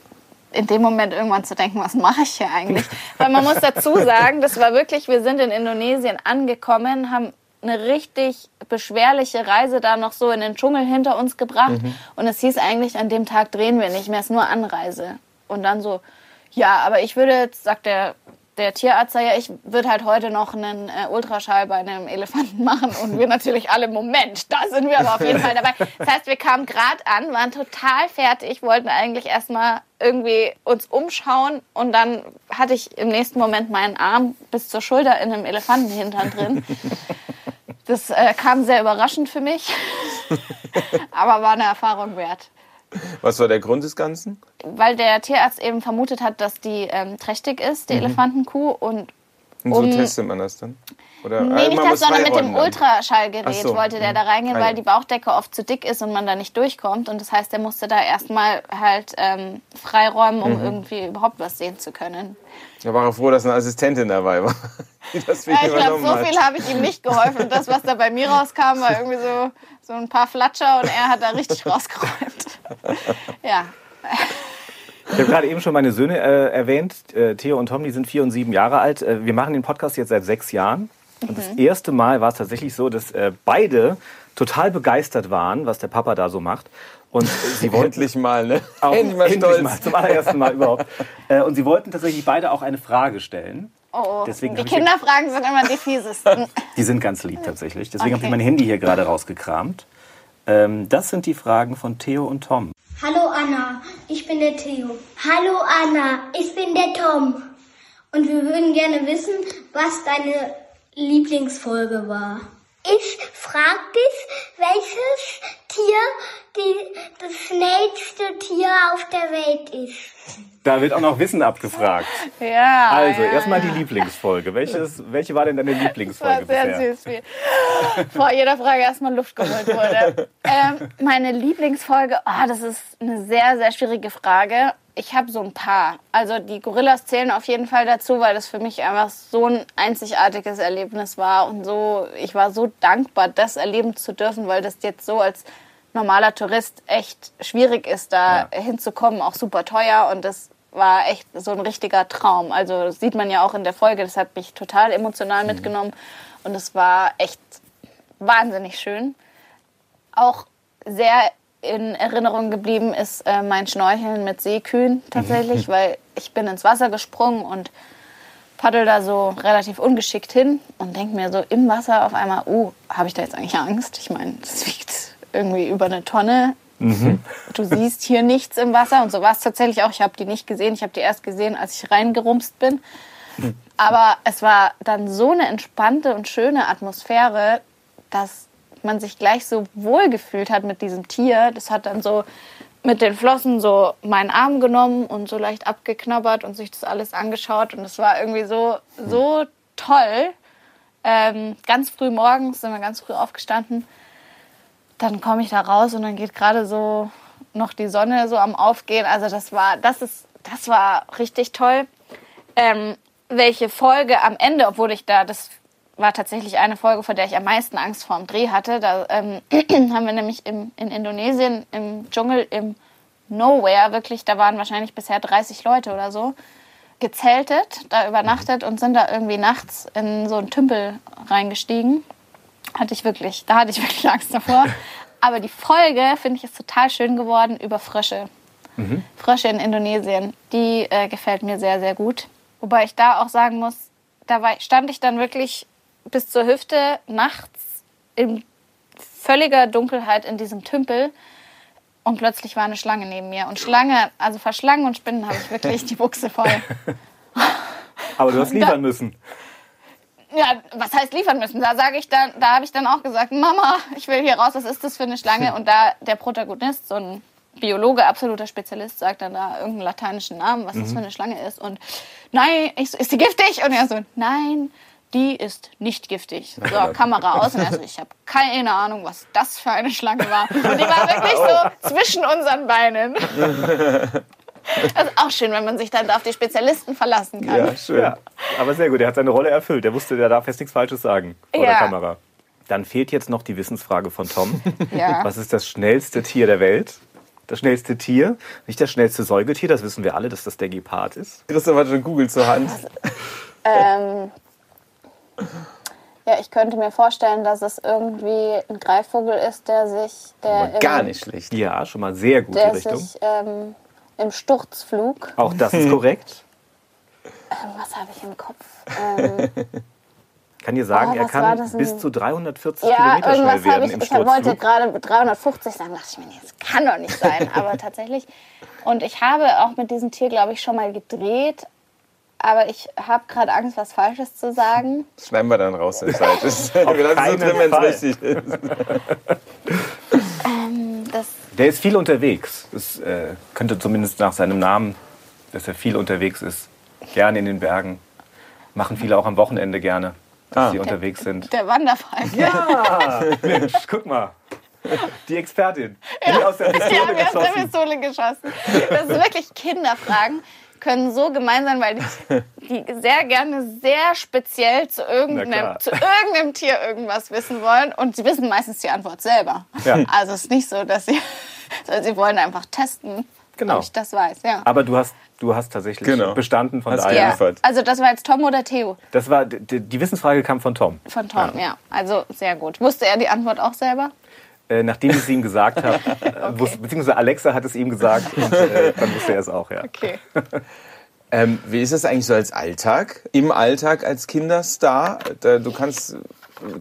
in dem Moment irgendwann zu denken, was mache ich hier eigentlich? Weil man muss dazu sagen, das war wirklich, wir sind in Indonesien angekommen, haben eine richtig beschwerliche Reise da noch so in den Dschungel hinter uns gebracht und es hieß eigentlich, an dem Tag drehen wir nicht mehr, es ist nur Anreise. Und dann so, ja, aber ich würde jetzt, sagt der der Tierarzt sagt ja, ich würde halt heute noch einen äh, Ultraschall bei einem Elefanten machen und wir natürlich alle, Moment, da sind wir aber auf jeden Fall dabei. Das heißt, wir kamen gerade an, waren total fertig, wollten eigentlich erstmal irgendwie uns umschauen und dann hatte ich im nächsten Moment meinen Arm bis zur Schulter in einem Elefantenhintern drin. Das äh, kam sehr überraschend für mich, aber war eine Erfahrung wert Was war der Grund des Ganzen? weil der Tierarzt eben vermutet hat, dass die ähm, trächtig ist, die Elefantenkuh. Und Und so Um- testet man das dann? Oder nee, nicht das, sondern mit dem. Ultraschallgerät so, wollte der mhm. da reingehen, Ah, weil die Bauchdecke oft zu dick ist und man da nicht durchkommt. Und das heißt, der musste da erstmal halt ähm, freiräumen, um Mhm. irgendwie überhaupt was sehen zu können. Da war er froh, dass eine Assistentin dabei war. Ja, ich glaube, so hat. viel habe ich ihm nicht geholfen. Das, was da bei mir rauskam, war irgendwie so, so ein paar Flatscher und er hat da richtig rausgeräumt. Ja, Ich habe gerade eben schon meine Söhne äh, erwähnt. Äh, Theo und Tom, die sind vier und sieben Jahre alt. Äh, wir machen den Podcast jetzt seit sechs Jahren. Und das erste Mal war es tatsächlich so, dass äh, beide total begeistert waren, was der Papa da so macht. Und sie wollten Endlich mal, ne? auch- Endlich mal endlich stolz. mal, zum allerersten Mal überhaupt. Äh, und sie wollten tatsächlich beide auch eine Frage stellen. oh, Deswegen die Kinderfragen sind immer die fiesesten. Die sind ganz lieb tatsächlich. Deswegen habe Okay. ich mein Handy hier gerade rausgekramt. Ähm, das sind die Fragen von Theo und Tom. Hallo Anna, ich bin der Theo. Hallo Anna, ich bin der Tom. Und wir würden gerne wissen, was deine Lieblingsfolge war. Ich frag dich, welches Tier die, das schnellste Tier auf der Welt ist. Da wird auch noch Wissen abgefragt. Ja. Also, ja, erstmal ja. die Lieblingsfolge. Welches, welche war denn deine Das war Lieblingsfolge sehr bisher? süß, wie vor jeder Frage erstmal Luft geholt wurde. ähm, meine Lieblingsfolge, ah, das ist eine sehr, sehr schwierige Frage. Ich habe so ein paar. Also die Gorillas zählen auf jeden Fall dazu, weil das für mich einfach so ein einzigartiges Erlebnis war und so, ich war so dankbar, das erleben zu dürfen, weil das jetzt so als normaler Tourist echt schwierig ist, da hinzukommen, auch super teuer und das war echt so ein richtiger Traum. Also das sieht man ja auch in der Folge, das hat mich total emotional mitgenommen und es war echt wahnsinnig schön. Auch sehr in Erinnerung geblieben ist äh, mein Schnorcheln mit Seekühen tatsächlich, weil ich bin ins Wasser gesprungen und paddel da so relativ ungeschickt hin und denke mir so im Wasser auf einmal, oh, habe ich da jetzt eigentlich Angst? Ich meine, das wiegt irgendwie über eine Tonne. Du siehst hier nichts im Wasser und so war es tatsächlich auch. Ich habe die nicht gesehen. Ich habe die erst gesehen, als ich reingerumst bin. Aber es war dann so eine entspannte und schöne Atmosphäre, dass man sich gleich so wohl gefühlt hat mit diesem Tier. Das hat dann so mit den Flossen so meinen Arm genommen und so leicht abgeknabbert und sich das alles angeschaut. Und es war irgendwie so, so toll. Ähm, ganz früh morgens sind wir ganz früh aufgestanden. Dann komme ich da raus und dann geht gerade so noch die Sonne so am Aufgehen. Also das war, das ist, das war richtig toll. Ähm, welche Folge am Ende, obwohl ich da, das war tatsächlich eine Folge, vor der ich am meisten Angst vor dem Dreh hatte. Da ähm, haben wir nämlich im, in Indonesien im Dschungel, im Nowhere, wirklich, da waren wahrscheinlich bisher 30 Leute oder so, gezeltet, da übernachtet und sind da irgendwie nachts in so einen Tümpel reingestiegen. Hatte ich wirklich, da hatte ich wirklich Angst davor. Aber die Folge, finde ich, ist total schön geworden über Frösche. Frösche in Indonesien. Die äh, gefällt mir sehr, sehr gut. Wobei ich da auch sagen muss, da stand ich dann wirklich bis zur Hüfte nachts in völliger Dunkelheit in diesem Tümpel und plötzlich war eine Schlange neben mir. Und Schlange, also vor Schlangen und Spinnen habe ich wirklich die Buchse voll. Aber du hast liefern müssen. Ja, was heißt liefern müssen? Da sage ich dann, da habe ich dann auch gesagt, Mama, ich will hier raus, was ist das für eine Schlange? Und da der Protagonist, so ein Biologe, absoluter Spezialist, sagt dann da irgendeinen lateinischen Namen, was das für eine Schlange ist. Und nein, ich so, ist die giftig? Und er so, nein, die ist nicht giftig. So, Kamera aus. Und er so, ich habe keine Ahnung, was das für eine Schlange war. Und die war wirklich so zwischen unseren Beinen. Das ist auch schön, wenn man sich dann auf die Spezialisten verlassen kann. Ja, schön. Ja, aber sehr gut. Er hat seine Rolle erfüllt. Er wusste, der darf jetzt nichts Falsches sagen vor der Ja. Kamera. Dann fehlt jetzt noch die Wissensfrage von Tom. Ja. Was ist das schnellste Tier der Welt? Das schnellste Tier, nicht das schnellste Säugetier, das wissen wir alle, dass das der Gepard ist. Christoph hat schon Google zur Hand. Ähm, ja, ich könnte mir vorstellen, dass es irgendwie ein Greifvogel ist, der sich, der, im, gar nicht schlecht. Ja, schon mal sehr gute der Richtung. sich ähm, im Sturzflug, Auch das ist korrekt. ähm, was habe ich im Kopf? Ähm, Kann dir sagen, Oh, er kann bis zu 340 ja, Kilometer schnell irgendwas habe werden ich. im Ich wollte Sturzflug. gerade 350 sagen, dachte ich mir, das kann doch nicht sein. Aber tatsächlich. Und ich habe auch mit diesem Tier, glaube ich, schon mal gedreht. Aber ich habe gerade Angst, was Falsches zu sagen. Das schneiden wir dann raus, der Zeit ist. Wir lassen so keinen drin, wenn es richtig ist. Das, Der ist viel unterwegs. Das äh, könnte zumindest nach seinem Namen, dass er viel unterwegs ist. Gerne in den Bergen. Machen viele auch am Wochenende gerne, dass Ah. sie unterwegs sind. der Wanderfalk. Ja, Mensch, guck mal. Die Expertin, die aus der Die Pistole haben mir aus der geschossen. Pistole geschossen. Das ist wirklich Kinderfragen können so gemein sein, weil die, die sehr gerne sehr speziell zu irgendeinem, zu irgendeinem Tier irgendwas wissen wollen und sie wissen meistens die Antwort selber. Ja. Also es ist nicht so, dass sie, sondern sie wollen einfach testen, Genau. ob ich das weiß. Ja. Aber du hast, du hast tatsächlich Genau. bestanden von Hast daher. ja. Also das war jetzt Tom oder Theo Das war, die, die Wissensfrage kam von Tom. von Tom, ja. Also sehr gut. Wusste er die Antwort auch selber? Äh, nachdem ich es ihm gesagt habe, äh, wusste- beziehungsweise Alexa hat es ihm gesagt und äh, dann wusste er es auch, ja. Okay. Ähm, wie ist es eigentlich so als Alltag? Im Alltag als Kinderstar? Da, du kannst,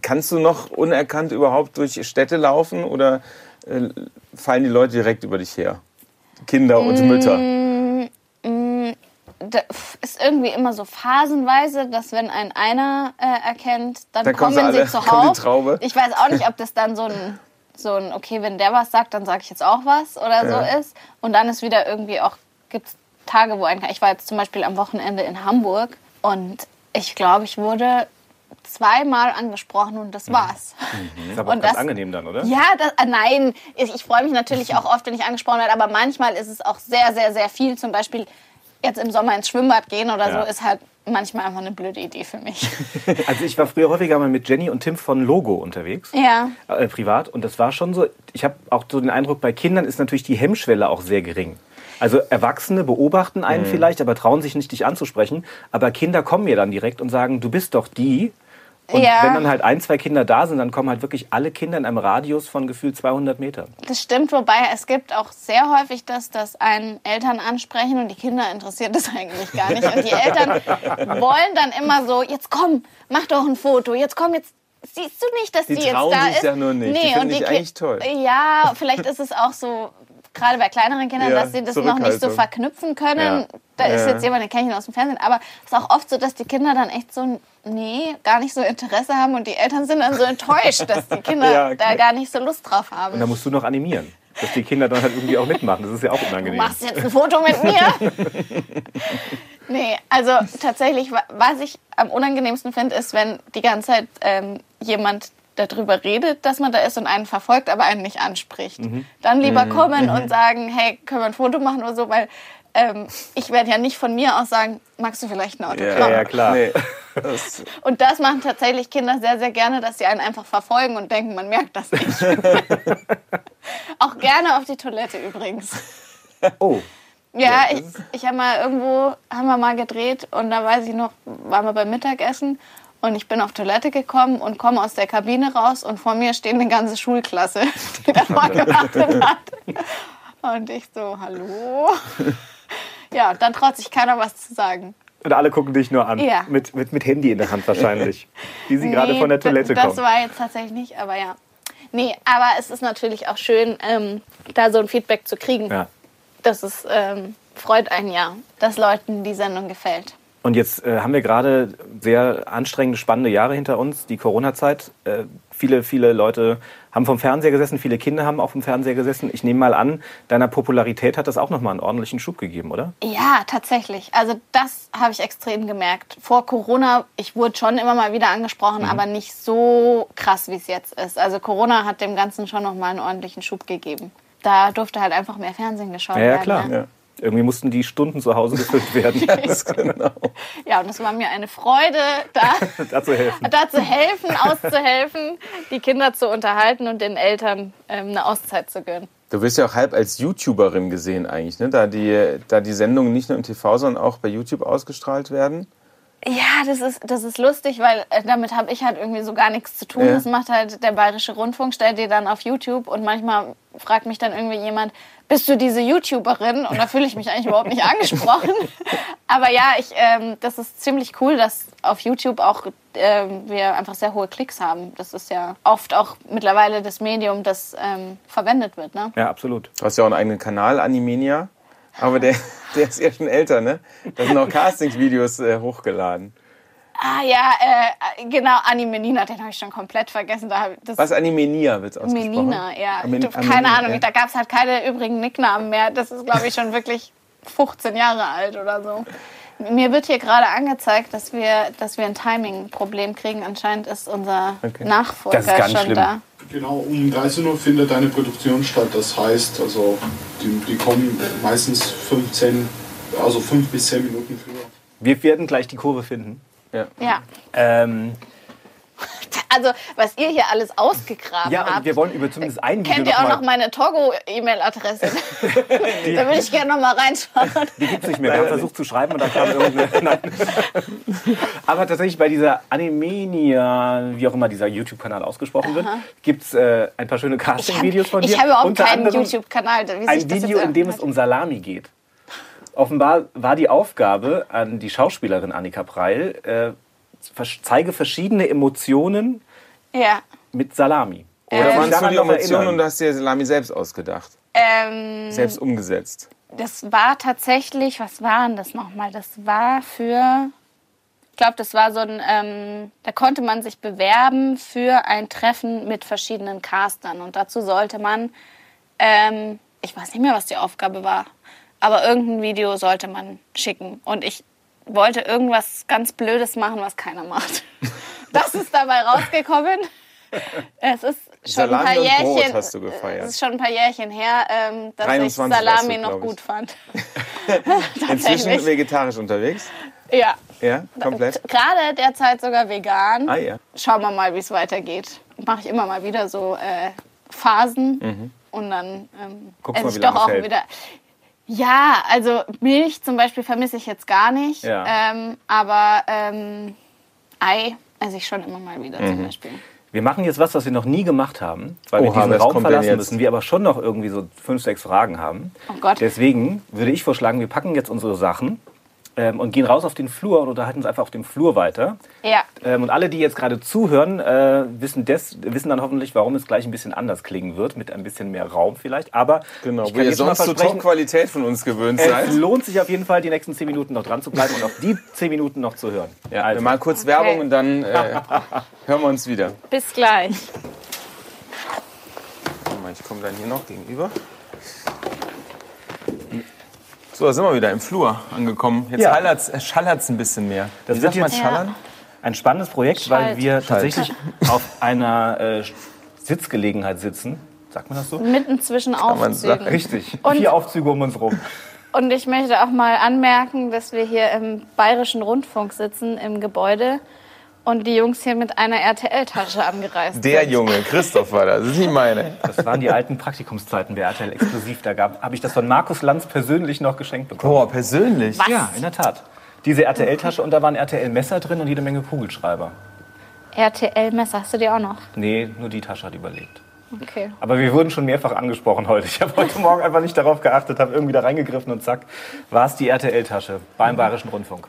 kannst du noch unerkannt überhaupt durch Städte laufen oder äh, fallen die Leute direkt über dich her? Kinder und Mm. Mütter. da ist irgendwie immer so phasenweise, dass wenn ein einer äh, erkennt, dann, Dann kommen sie alle- die Traube. Ich weiß auch nicht, ob das dann so ein, so ein, okay, wenn der was sagt, dann sage ich jetzt auch was oder Ja. so ist. Und dann ist wieder irgendwie auch, gibt es Tage, wo ein, ich war jetzt zum Beispiel am Wochenende in Hamburg und ich glaube, ich wurde zweimal angesprochen und das war's. Ist aber auch Und ganz das- angenehm dann, oder? Ja, das, ah, nein, ich, ich freue mich natürlich auch oft, wenn ich angesprochen werde, aber manchmal ist es auch sehr, sehr, sehr viel. Zum Beispiel jetzt im Sommer ins Schwimmbad gehen oder Ja. so ist halt manchmal einfach eine blöde Idee für mich. Also ich war früher häufiger mal mit Jenny und Tim von Logo unterwegs. ja. äh, privat und das war schon so, ich habe auch so den Eindruck, bei Kindern ist natürlich die Hemmschwelle auch sehr gering. Also Erwachsene beobachten Mhm. einen vielleicht, aber trauen sich nicht, dich anzusprechen. Aber Kinder kommen mir dann direkt und sagen, du bist doch die. Und Ja. wenn dann halt ein, zwei Kinder da sind, dann kommen halt wirklich alle Kinder in einem Radius von gefühlt 200 Metern. Das stimmt, wobei es gibt auch sehr häufig das, dass einen Eltern ansprechen und die Kinder interessiert das eigentlich gar nicht. Und die Eltern wollen dann immer so, jetzt komm, mach doch ein Foto, jetzt komm, jetzt siehst du nicht, dass Die die, jetzt da ist. ja nur nicht. Die Nee, finden und die eigentlich toll. Ja, vielleicht ist es auch so, gerade bei kleineren Kindern, Ja, dass sie das noch nicht so verknüpfen können. Ja. Da ist jetzt jemand, den kenne ich nur aus dem Fernsehen. Aber es ist auch oft so, dass die Kinder dann echt so, nee, gar nicht so Interesse haben und die Eltern sind dann so enttäuscht, dass die Kinder okay. da gar nicht so Lust drauf Und haben. da musst du noch animieren, dass die Kinder dann halt irgendwie auch mitmachen. Das ist ja auch Du unangenehm. machst jetzt ein Foto mit mir? nee, also tatsächlich, wa- was ich am unangenehmsten finde, ist, wenn die ganze Zeit ähm, jemand darüber redet, dass man da ist und einen verfolgt, aber einen nicht anspricht. Dann lieber kommen und sagen, hey, können wir ein Foto machen oder so, weil ähm, ich werde ja nicht von mir aus sagen, magst du vielleicht ein Autogramm? Ja, ja, klar. Nee. Das, Und das machen tatsächlich Kinder sehr, sehr gerne, dass sie einen einfach verfolgen und denken, man merkt das nicht. Auch gerne auf die Toilette übrigens. Oh, Ja, ich, ich habe mal irgendwo, haben wir mal gedreht und da weiß ich noch, waren wir beim Mittagessen und ich bin auf Toilette gekommen und komme aus der Kabine raus und vor mir steht eine ganze Schulklasse, die davor gewartet hat. Und ich so, hallo? Ja, dann traut sich keiner was zu sagen. Und alle gucken dich nur an. Ja. Mit, mit, mit Handy in der Hand wahrscheinlich. Wie sie gerade Nee, von der Toilette Das kommen. war jetzt tatsächlich nicht, aber ja. Nee, aber es ist natürlich auch schön, ähm, da so ein Feedback zu kriegen. Ja. Das ist, ähm, freut einen ja, dass Leuten die Sendung gefällt. Und jetzt äh, haben wir gerade sehr anstrengende, spannende Jahre hinter uns, die Corona-Zeit. Äh, viele, viele Leute haben vom Fernseher gesessen, viele Kinder haben auch vom Fernseher gesessen. Ich nehme mal an, deiner Popularität hat das auch nochmal einen ordentlichen Schub gegeben, oder? Ja, tatsächlich. Also das habe ich extrem gemerkt. Vor Corona, ich wurde schon immer mal wieder angesprochen, aber nicht so krass, wie es jetzt ist. Also Corona hat dem Ganzen schon nochmal einen ordentlichen Schub gegeben. Da durfte halt einfach mehr Fernsehen geschaut Ja, ja werden. klar. Ja. Irgendwie mussten die Stunden zu Hause gefüllt werden. genau. ja, und es war mir eine Freude, da Dazu helfen. da zu helfen, auszuhelfen, die Kinder zu unterhalten und den Eltern ähm, eine Auszeit zu gönnen. Du wirst ja auch halb als YouTuberin gesehen eigentlich, ne? da, die, da die Sendungen nicht nur im TV, sondern auch bei YouTube ausgestrahlt werden. Ja, das ist, das ist lustig, weil äh, damit habe ich halt irgendwie so gar nichts zu tun. Ja. Das macht halt der Bayerische Rundfunk, stellt die dann auf YouTube und manchmal fragt mich dann irgendwie jemand, bist du diese YouTuberin? Und da fühle ich mich eigentlich überhaupt nicht angesprochen. Aber ja, ich, ähm, das ist ziemlich cool, dass auf YouTube auch ähm, wir einfach sehr hohe Klicks haben. Das ist ja oft auch mittlerweile das Medium, das ähm, verwendet wird. Ne? Ja, absolut. Du hast ja auch einen eigenen Kanal, Animania. Aber der, der ist ja schon älter, ne? Da sind auch Castingsvideos äh, hochgeladen. Ah ja, äh, genau, Animenina, den habe ich schon komplett vergessen. Da das Was Animenia wird ausgesprochen? Menina, ja. Amen- Du, keine Ahnung, ja. da gab es halt keine übrigen Nicknamen mehr. Das ist, glaube ich, schon wirklich 15 Jahre alt oder so. Mir wird hier gerade angezeigt, dass wir, dass wir ein Timing-Problem kriegen. Anscheinend ist unser Okay. Nachfolger Das ist ganz schon schlimm. da. Genau, um 13 Uhr findet eine Produktion statt. Das heißt, also die, die kommen meistens 15, also 5 bis 10 Minuten früher. Wir werden gleich die Kurve finden. Ja. Ähm, Also, was ihr hier alles ausgegraben ja, und habt. wir wollen über zumindest ein Video Kennt ihr auch mal- noch meine Togo-E-Mail-Adresse? da würde ich gerne noch mal reinschauen. Die gibt's nicht mehr. Wir haben versucht zu schreiben und dann kam irgendeine. Nein. Aber tatsächlich bei dieser Animania, wie auch immer dieser YouTube-Kanal ausgesprochen wird, gibt's äh, ein paar schöne Ich habe Casting-Videos von dir. hab überhaupt Unter keinen YouTube-Kanal. Ein das Video, in dem es um Salami geht. Offenbar war die Aufgabe an die Schauspielerin Annika Preil, äh, zeige verschiedene Emotionen Ja. mit Salami. Oder waren es nur die noch Emotionen erinnern? und du hast dir Salami selbst ausgedacht? Ähm, Selbst umgesetzt? Das war tatsächlich, was war denn das nochmal? Das war für, ich glaube, das war so ein, ähm, da konnte man sich bewerben für ein Treffen mit verschiedenen Castern. Und dazu sollte man, ähm, ich weiß nicht mehr, was die Aufgabe war, aber irgendein Video sollte man schicken. Und ich wollte irgendwas ganz Blödes machen, was keiner macht. Das ist dabei rausgekommen. Es ist schon ein paar Salami und Brot Jährchen. hast du gefeiert. Es ist schon ein paar Jährchen her, ähm, dass 23 ich Salami du, noch gut fand. Inzwischen vegetarisch unterwegs? Ja. Ja, komplett? Gerade derzeit sogar vegan. Ah ja. Schauen wir mal, wie es weitergeht. Mache ich immer mal wieder so äh, Phasen und dann ähm, esse ich doch auch hält. wieder. Ja, also Milch zum Beispiel vermisse ich jetzt gar nicht. Ja. Ähm, aber ähm, Ei esse ich schon immer mal wieder Mhm. zum Beispiel. Wir machen jetzt was, was wir noch nie gemacht haben, weil wir Oha, diesen was Raum verlassen müssen, wir aber schon noch irgendwie so fünf, sechs Fragen haben. Oh Gott. Deswegen würde ich vorschlagen, wir packen jetzt unsere Sachen ähm, und gehen raus auf den Flur und unterhalten uns einfach auf dem Flur weiter. Ja. Ähm, und alle, die jetzt gerade zuhören, äh, wissen, des, wissen dann hoffentlich, warum es gleich ein bisschen anders klingen wird, mit ein bisschen mehr Raum vielleicht. Aber Genau, ich wo ihr sonst so versprechen, Top-Qualität von uns gewöhnt seid. es lohnt sich auf jeden Fall, die nächsten zehn Minuten noch dran zu bleiben und auf die zehn Minuten noch zu hören. Ja, also, wir machen kurz Werbung und dann äh, hören wir uns wieder. Bis gleich. Ich komme dann hier noch gegenüber. So, da sind wir wieder im Flur angekommen. Jetzt Ja. schallert's, äh, schallert's ein bisschen mehr. Das Wie wird sagt man jetzt- schallern? ein spannendes Projekt, weil Schalt. wir Schalt. tatsächlich auf einer äh, Sitzgelegenheit sitzen. Sagt man das so? Mitten zwischen. Aufzügen. Richtig. Und- Vier Aufzüge um uns rum. Und ich möchte auch mal anmerken, dass wir hier im Bayerischen Rundfunk sitzen, im Gebäude. Und die Jungs hier mit einer RTL-Tasche angereist Der sind. Junge, Christoph war das, das ist nicht meine. Das waren die alten Praktikumszeiten bei RTL Exklusiv. Da habe ich das von Markus Lanz persönlich noch geschenkt bekommen. Boah, persönlich. Was? Ja, in der Tat. Diese RTL-Tasche und da waren RTL-Messer drin und jede Menge Kugelschreiber. RTL-Messer hast du dir auch noch? Nee, nur die Tasche hat überlebt. Okay. Aber wir wurden schon mehrfach angesprochen heute. Ich habe heute Morgen einfach nicht darauf geachtet, habe irgendwie da reingegriffen und zack, war es die RTL-Tasche beim Bayerischen Rundfunk.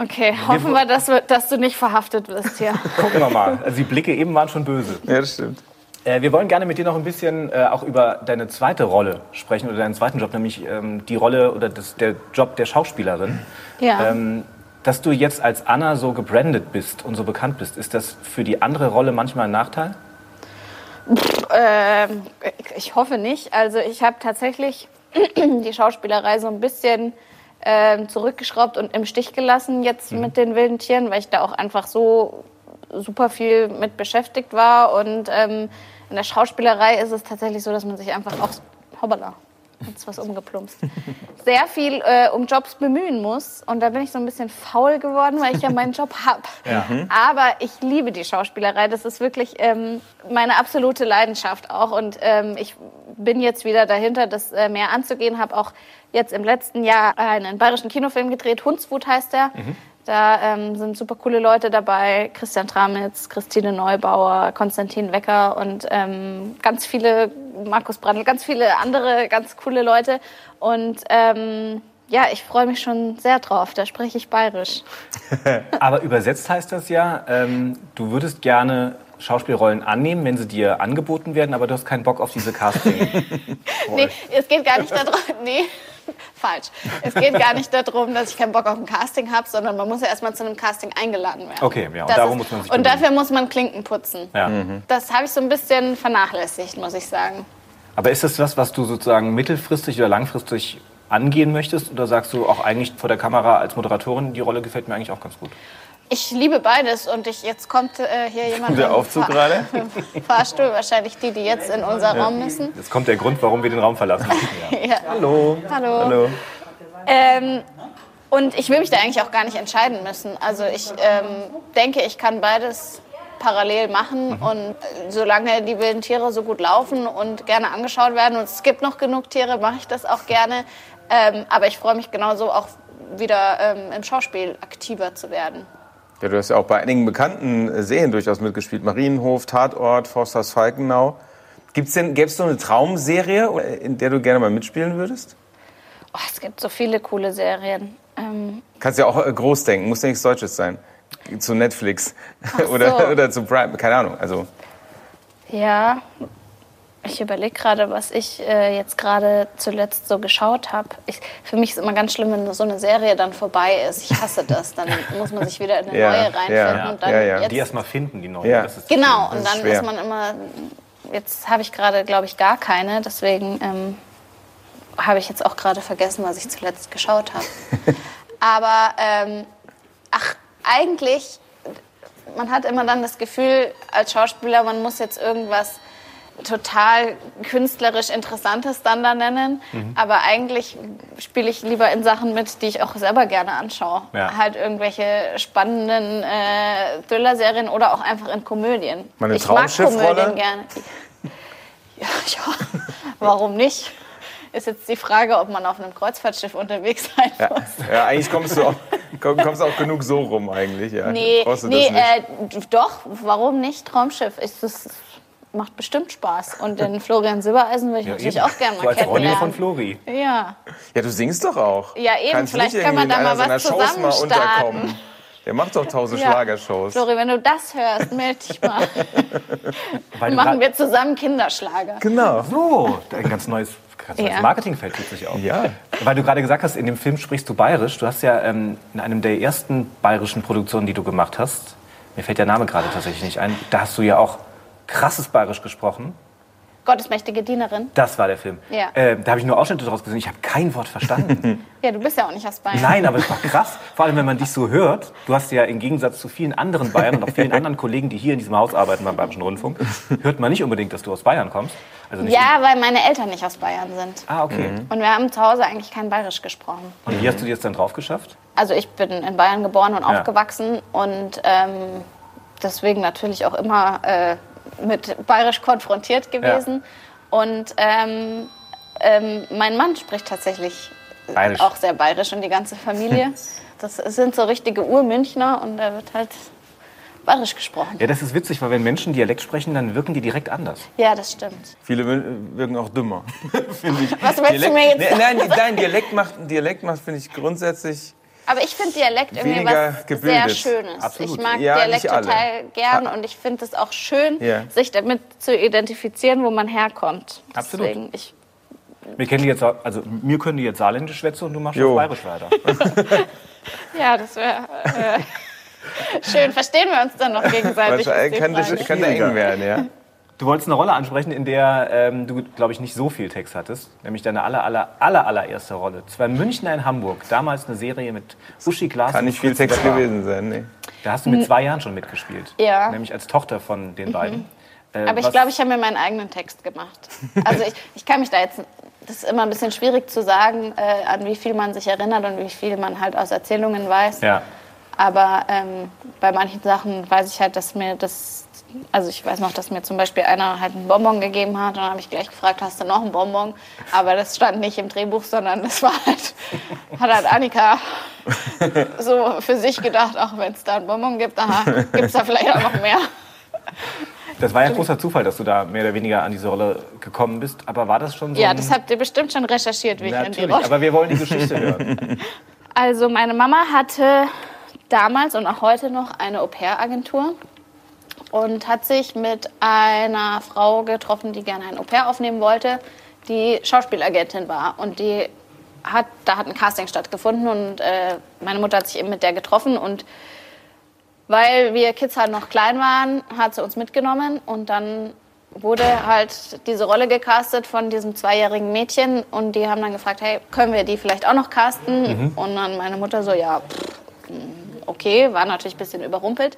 Okay, hoffen wir, dass, wir, dass du nicht verhaftet wirst hier. Gucken wir mal. Also die Blicke eben waren schon böse. Ja, das stimmt. Äh, wir wollen gerne mit dir noch ein bisschen äh, auch über deine zweite Rolle sprechen oder deinen zweiten Job, nämlich ähm, die Rolle oder das, der Job der Schauspielerin. Ja. Ähm, dass du jetzt als Anna so gebrandet bist und so bekannt bist, ist das für die andere Rolle manchmal ein Nachteil? Ähm, ich hoffe nicht. Also ich habe tatsächlich die Schauspielerei so ein bisschen ähm, zurückgeschraubt und im Stich gelassen jetzt mit den wilden Tieren, weil ich da auch einfach so super viel mit beschäftigt war. Und ähm, in der Schauspielerei ist es tatsächlich so, dass man sich einfach auch... Hoppala. Jetzt was umgeplumpst. Sehr viel äh, um Jobs bemühen muss. Und da bin ich so ein bisschen faul geworden, weil ich ja meinen Job habe. Aber ich liebe die Schauspielerei. Das ist wirklich ähm, meine absolute Leidenschaft auch. Und ähm, ich bin jetzt wieder dahinter, das äh, mehr anzugehen. Habe auch jetzt im letzten Jahr einen bayerischen Kinofilm gedreht. Hundswut heißt der. Da ähm, sind super coole Leute dabei. Christian Tramitz, Christine Neubauer, Konstantin Wecker und ähm, ganz viele, Markus Brandl, ganz viele andere ganz coole Leute. Und ähm, ja, ich freue mich schon sehr drauf. Da spreche ich bayerisch. Aber übersetzt heißt das ja, ähm, du würdest gerne Schauspielrollen annehmen, wenn sie dir angeboten werden, aber du hast keinen Bock auf diese Casting. Nee, es geht gar nicht darum. Nee, falsch. Es geht gar nicht darum, dass ich keinen Bock auf ein Casting habe, sondern man muss ja erstmal zu einem Casting eingeladen werden. Okay, ja, und Das darum ist- muss man sich Und dafür muss man Klinken putzen. Ja. Das habe ich so ein bisschen vernachlässigt, muss ich sagen. Aber ist das was, was du sozusagen mittelfristig oder langfristig angehen möchtest? Oder sagst du auch eigentlich vor der Kamera als Moderatorin, die Rolle gefällt mir eigentlich auch ganz gut? Ich liebe beides und ich, jetzt kommt äh, hier jemand. Der Aufzug Fahr- gerade? Fahrstuhl, wahrscheinlich die, die jetzt in unser Raum müssen. Jetzt kommt der Grund, warum wir den Raum verlassen. Ja. Hallo. Hallo. Hallo. Ähm, und ich will mich da eigentlich auch gar nicht entscheiden müssen. Also ich ähm, denke, ich kann beides parallel machen und äh, solange die wilden Tiere so gut laufen und gerne angeschaut werden und es gibt noch genug Tiere, mache ich das auch gerne. Ähm, aber ich freue mich genauso auch wieder ähm, im Schauspiel aktiver zu werden. Ja, du hast ja auch bei einigen bekannten äh, Serien durchaus mitgespielt. Marienhof, Tatort, Forsthaus Falkenau. Gibt's denn, gäbe es so eine Traumserie, in der du gerne mal mitspielen würdest? Oh, es gibt so viele coole Serien. Ähm, Kannst ja auch äh, groß denken, muss ja nichts Deutsches sein. Zu Netflix so. oder, oder zu Prime, keine Ahnung. Also, Ja, ich überlege gerade, was ich äh, jetzt gerade zuletzt so geschaut habe. Für mich ist immer ganz schlimm, wenn so eine Serie dann vorbei ist. Ich hasse das. Dann muss man sich wieder in eine Ja, neue reinfinden. ja, und dann ja, ja. Jetzt, Die erst mal finden, die neuen. Ja. Das ist genau, Das und dann ist man immer. Jetzt habe ich gerade, glaube ich, gar keine. Deswegen ähm, habe ich jetzt auch gerade vergessen, was ich zuletzt geschaut habe. Aber ähm, ach, eigentlich, man hat immer dann das Gefühl als Schauspieler, man muss jetzt irgendwas total künstlerisch Interessantes dann da nennen. Mhm. Aber eigentlich spiele ich lieber in Sachen mit, die ich auch selber gerne anschaue. Ja. Halt irgendwelche spannenden äh, Thriller-Serien oder auch einfach in Komödien. Meine ich mag? Komödien gerne. Ja, ja, warum nicht? Ist jetzt die Frage, ob man auf einem Kreuzfahrtschiff unterwegs sein ja, muss. ja, eigentlich kommst du auch, komm- kommst auch genug so rum eigentlich. Ja. Nee, nee äh, doch, warum nicht? Traumschiff. Ist das macht bestimmt Spaß. Und den Florian Silbereisen würde ich natürlich eben. auch gerne so mal als Ronny von kennenlernen. Flori. Ja, Ja, du singst doch auch. Ja, eben, Kannst vielleicht irgendwie in da mal was mal zusammen starten. unterkommen. Der macht doch tausend Ja. Schlagershows. Flori, wenn du das hörst, melde dich mal. Du Machen wir zusammen Kinderschlager. Genau. So, ein ganz neues, ganz Ja. Marketingfeld tut sich auf. Ja. Weil du gerade gesagt hast, in dem Film sprichst du bayerisch. Du hast ja ähm, in einem der ersten bayerischen Produktionen, die du gemacht hast, mir fällt der Name gerade tatsächlich nicht ein, da hast du ja auch krasses bayerisch gesprochen. Gottesmächtige Dienerin. Das war der Film. Ja. Äh, da habe ich nur Ausschnitte daraus gesehen. Ich habe kein Wort verstanden. Ja, du bist ja auch nicht aus Bayern. Nein, aber es war krass. Vor allem, wenn man dich so hört. Du hast ja im Gegensatz zu vielen anderen Bayern und auch vielen anderen Kollegen, die hier in diesem Haus arbeiten beim Bayerischen Rundfunk, hört man nicht unbedingt, dass du aus Bayern kommst. Also nicht Ja, weil meine Eltern nicht aus Bayern sind. Ah, okay. Und wir haben zu Hause eigentlich kein Bayerisch gesprochen. Und wie hast du dir jetzt dann drauf geschafft? Also ich bin in Bayern geboren und Ja. aufgewachsen und ähm, deswegen natürlich auch immer äh, mit Bayerisch konfrontiert gewesen. Und ähm, ähm, mein Mann spricht tatsächlich Bayerisch. auch sehr bayerisch und die ganze Familie. Das sind so richtige Urmünchner und da wird halt bayerisch gesprochen. Ja, das ist witzig, weil wenn Menschen Dialekt sprechen, dann wirken die direkt anders. Ja, das stimmt. Viele wirken auch dümmer, finde ich. Was willst du mir jetzt Nee, nein, nein, Dialekt macht, Dialekt macht finde ich grundsätzlich. Aber ich finde Dialekt irgendwie was gebildet. sehr Schönes. Absolut. Ich mag Ja, Dialekt total gern und ich finde es auch schön, Ja. sich damit zu identifizieren, wo man herkommt. Absolut. Deswegen, ich, Wir kennen die jetzt, auch- also mir können die jetzt saarländisch schwätzen und du machst Jo. bayerisch weiter. ja, das wäre äh, schön. Verstehen wir uns dann noch gegenseitig? Kann das, kann das eng werden, ja. Du wolltest eine Rolle ansprechen, in der ähm, du, glaube ich, nicht so viel Text hattest. Nämlich deine aller, aller, aller, allererste Rolle. Zwei Münchner in Hamburg. Damals eine Serie mit Uschi Glas. Kann nicht viel Text Wetter. gewesen sein, nee. Da hast du mit zwei Jahren schon mitgespielt. Ja. Nämlich als Tochter von den beiden. Äh, Aber ich glaube, ich habe mir meinen eigenen Text gemacht. Also ich, ich kann mich da jetzt, das ist immer ein bisschen schwierig zu sagen, äh, an wie viel man sich erinnert und wie viel man halt aus Erzählungen weiß. Ja. Aber ähm, bei manchen Sachen weiß ich halt, dass mir das, also ich weiß noch, dass mir zum Beispiel einer halt einen Bonbon gegeben hat und dann habe ich gleich gefragt, hast du noch einen Bonbon? Aber das stand nicht im Drehbuch, sondern das war halt, hat halt Annika so für sich gedacht, auch wenn es da einen Bonbon gibt, gibt es da vielleicht auch noch mehr. Das war ja ein großer Zufall, dass du da mehr oder weniger an diese Rolle gekommen bist. Aber war das schon so? Ja, das habt ihr bestimmt schon recherchiert, wie ich in die Natürlich, Rolle. aber wir wollen die Geschichte hören. Also meine Mama hatte damals und auch heute noch eine Au-pair-Agentur und hat sich mit einer Frau getroffen, die gerne ein Au-pair aufnehmen wollte, die Schauspielagentin war. Und die hat, da hat ein Casting stattgefunden und äh, meine Mutter hat sich eben mit der getroffen und weil wir Kids halt noch klein waren, hat sie uns mitgenommen und dann wurde halt diese Rolle gecastet von diesem zweijährigen Mädchen und die haben dann gefragt, hey, können wir die vielleicht auch noch casten? Und dann meine Mutter so, ja, pff, okay, war natürlich ein bisschen überrumpelt.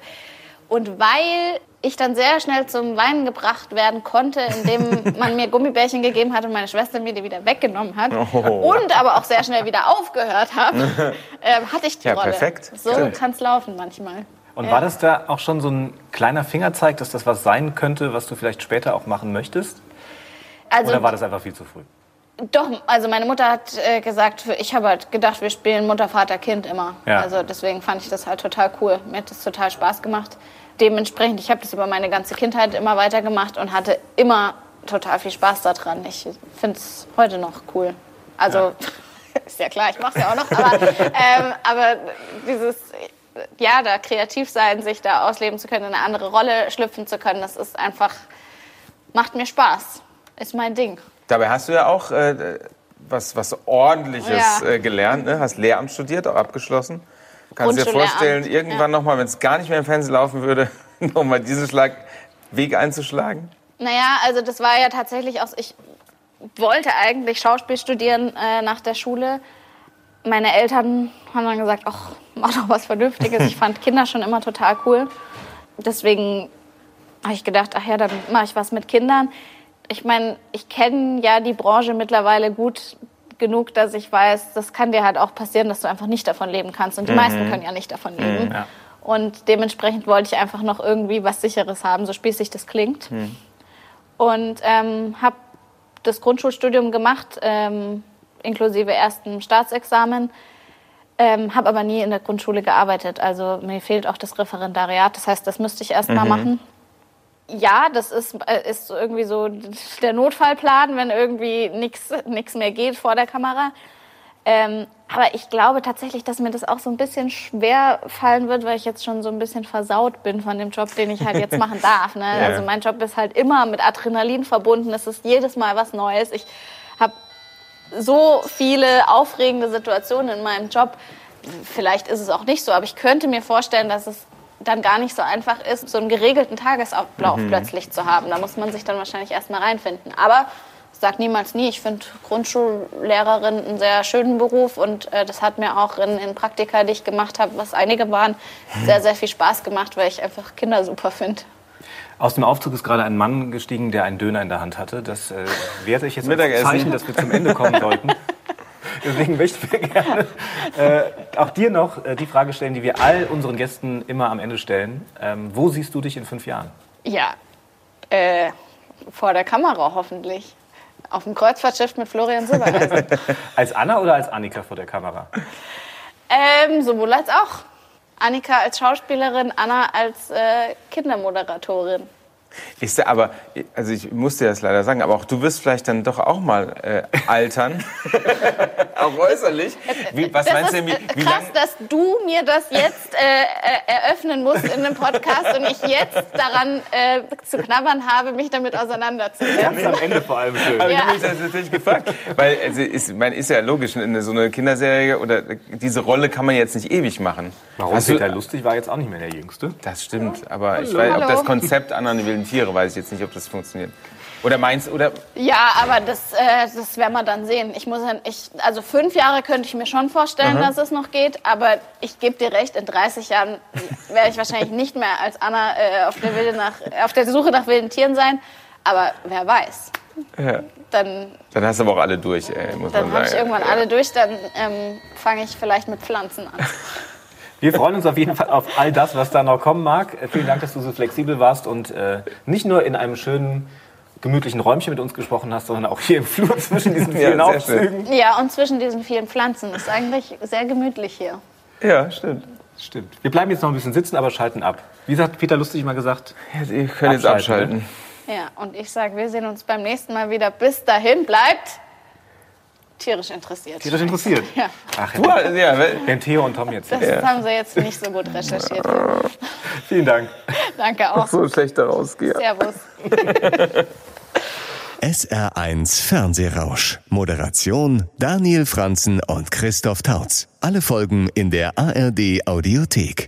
Und weil ich dann sehr schnell zum Weinen gebracht werden konnte, indem man mir Gummibärchen gegeben hat und meine Schwester mir die wieder weggenommen hat und aber auch sehr schnell wieder aufgehört hat, ähm, hatte ich die Ja, Rolle. perfekt. So kann es laufen manchmal. Und war das da auch schon so ein kleiner Fingerzeig, dass das was sein könnte, was du vielleicht später auch machen möchtest? Also Oder war das einfach viel zu früh? Doch, also meine Mutter hat äh, gesagt, ich habe halt gedacht, wir spielen Mutter, Vater, Kind immer. Ja. Also deswegen fand ich das halt total cool. Mir hat das total Spaß gemacht. Dementsprechend, ich habe das über meine ganze Kindheit immer weitergemacht und hatte immer total viel Spaß daran. Ich finde es heute noch cool. Also ist ja klar, ich mache es ja auch noch, aber, ähm, aber dieses, ja, da kreativ sein, sich da ausleben zu können, in eine andere Rolle schlüpfen zu können, das ist einfach, macht mir Spaß. Ist mein Ding. Dabei hast du ja auch äh, was, was Ordentliches Ja. äh, gelernt, ne? hast Lehramt studiert, auch abgeschlossen. Kannst du dir vorstellen, irgendwann ja. nochmal, wenn es gar nicht mehr im Fernsehen laufen würde, nochmal diesen Schlag, Weg einzuschlagen? Naja, also das war ja tatsächlich auch, ich wollte eigentlich Schauspiel studieren äh, nach der Schule. Meine Eltern haben dann gesagt, ach, mach doch was Vernünftiges. Ich fand Kinder schon immer total cool. Deswegen habe ich gedacht, ach ja, dann mache ich was mit Kindern. Ich meine, ich kenne ja die Branche mittlerweile gut genug, dass ich weiß, das kann dir halt auch passieren, dass du einfach nicht davon leben kannst. Und die meisten können ja nicht davon leben. Ja. Und dementsprechend wollte ich einfach noch irgendwie was Sicheres haben, so spießig das klingt. Und ähm, habe das Grundschulstudium gemacht, ähm, inklusive ersten Staatsexamen. Ähm, habe aber nie in der Grundschule gearbeitet. Also mir fehlt auch das Referendariat. Das heißt, das müsste ich erst mal machen. Ja, das ist, äh, ist so irgendwie so der Notfallplan, wenn irgendwie nichts mehr geht vor der Kamera. Ähm, aber ich glaube tatsächlich, dass mir das auch so ein bisschen schwer fallen wird, weil ich jetzt schon so ein bisschen versaut bin von dem Job, den ich halt jetzt machen darf. Ne? Ja. Also mein Job ist halt immer mit Adrenalin verbunden. Es ist jedes Mal was Neues. Ich habe so viele aufregende Situationen in meinem Job. Vielleicht ist es auch nicht so, aber ich könnte mir vorstellen, dass es dann gar nicht so einfach ist, so einen geregelten Tagesablauf plötzlich zu haben. Da muss man sich dann wahrscheinlich erstmal reinfinden. Aber sag niemals nie. Ich finde Grundschullehrerin einen sehr schönen Beruf und äh, das hat mir auch in, in Praktika, die ich gemacht habe, was einige waren, sehr, sehr viel Spaß gemacht, weil ich einfach Kinder super finde. Aus dem Aufzug ist gerade ein Mann gestiegen, der einen Döner in der Hand hatte. Das äh, werte ich jetzt als Mittagessen. Zeichen, dass wir zum Ende kommen sollten. Deswegen möchten wir gerne äh, auch dir noch äh, die Frage stellen, die wir all unseren Gästen immer am Ende stellen. Ähm, wo siehst du dich in fünf Jahren? Ja, äh, vor der Kamera hoffentlich. Auf dem Kreuzfahrtschiff mit Florian Silbereisen. Als Anna oder als Annika vor der Kamera? ähm, sowohl als auch. Annika als Schauspielerin, Anna als äh, Kindermoderatorin. Ist der, aber, also ich muss dir das leider sagen, aber auch du wirst vielleicht dann doch auch mal äh, altern. auch äußerlich. Wie, was das meinst ist du, wie, äh, wie krass, lang, dass du mir das jetzt äh, äh, eröffnen musst in einem Podcast und ich jetzt daran äh, zu knabbern habe, mich damit auseinanderzusetzen. Ganz am Ende vor allem schön. Aber Ja. ich habe mich das natürlich gefragt. Weil also ist, man ist ja logisch, in so eine Kinderserie oder diese Rolle kann man jetzt nicht ewig machen. Warum du- Peter Lustig war jetzt auch nicht mehr der Jüngste? Das stimmt, aber ich weiß, ob Hallo. das Konzept Anna und die wilden Tiere, weiß ich jetzt nicht, ob das funktioniert. Oder meinst oder Ja, aber das, äh, das werden wir dann sehen. Ich muss, ja- ich, also fünf Jahre könnte ich mir schon vorstellen, dass es noch geht, aber ich gebe dir recht, in 30 Jahren werde ich wahrscheinlich nicht mehr als Anna äh, auf, der nach, auf der Suche nach wilden Tieren sein. Aber wer weiß. Ja. Dann, dann hast du aber auch alle durch, ey, muss dann man habe ich sagen. irgendwann alle durch, dann ähm, fange ich vielleicht mit Pflanzen an. Wir freuen uns auf jeden Fall auf all das, was da noch kommen mag. Äh, Vielen Dank, dass du so flexibel warst und äh, nicht nur in einem schönen, gemütlichen Räumchen mit uns gesprochen hast, sondern auch hier im Flur zwischen diesen Ja, vielen sehr Aufzügen. Ja, und zwischen diesen vielen Pflanzen ist eigentlich sehr gemütlich hier. Ja, stimmt. Stimmt. Wir bleiben jetzt noch ein bisschen sitzen, aber schalten ab. Wie hat Peter Lustig mal gesagt? Jetzt, ihr könnt jetzt Abschalten, abschalten. Ja, und ich sage, wir sehen uns beim nächsten Mal wieder. Bis dahin bleibt tierisch interessiert. Geht euch interessiert? Ja, Ach, Du, ja, Wenn Theo und Tom jetzt das sind. haben sie jetzt nicht so gut recherchiert. Vielen Dank. Danke auch. so schlecht daraus gehe. Servus. SR1 Fernsehrausch. Moderation Daniel Franzen und Christoph Tautz. Alle Folgen in der ARD Audiothek.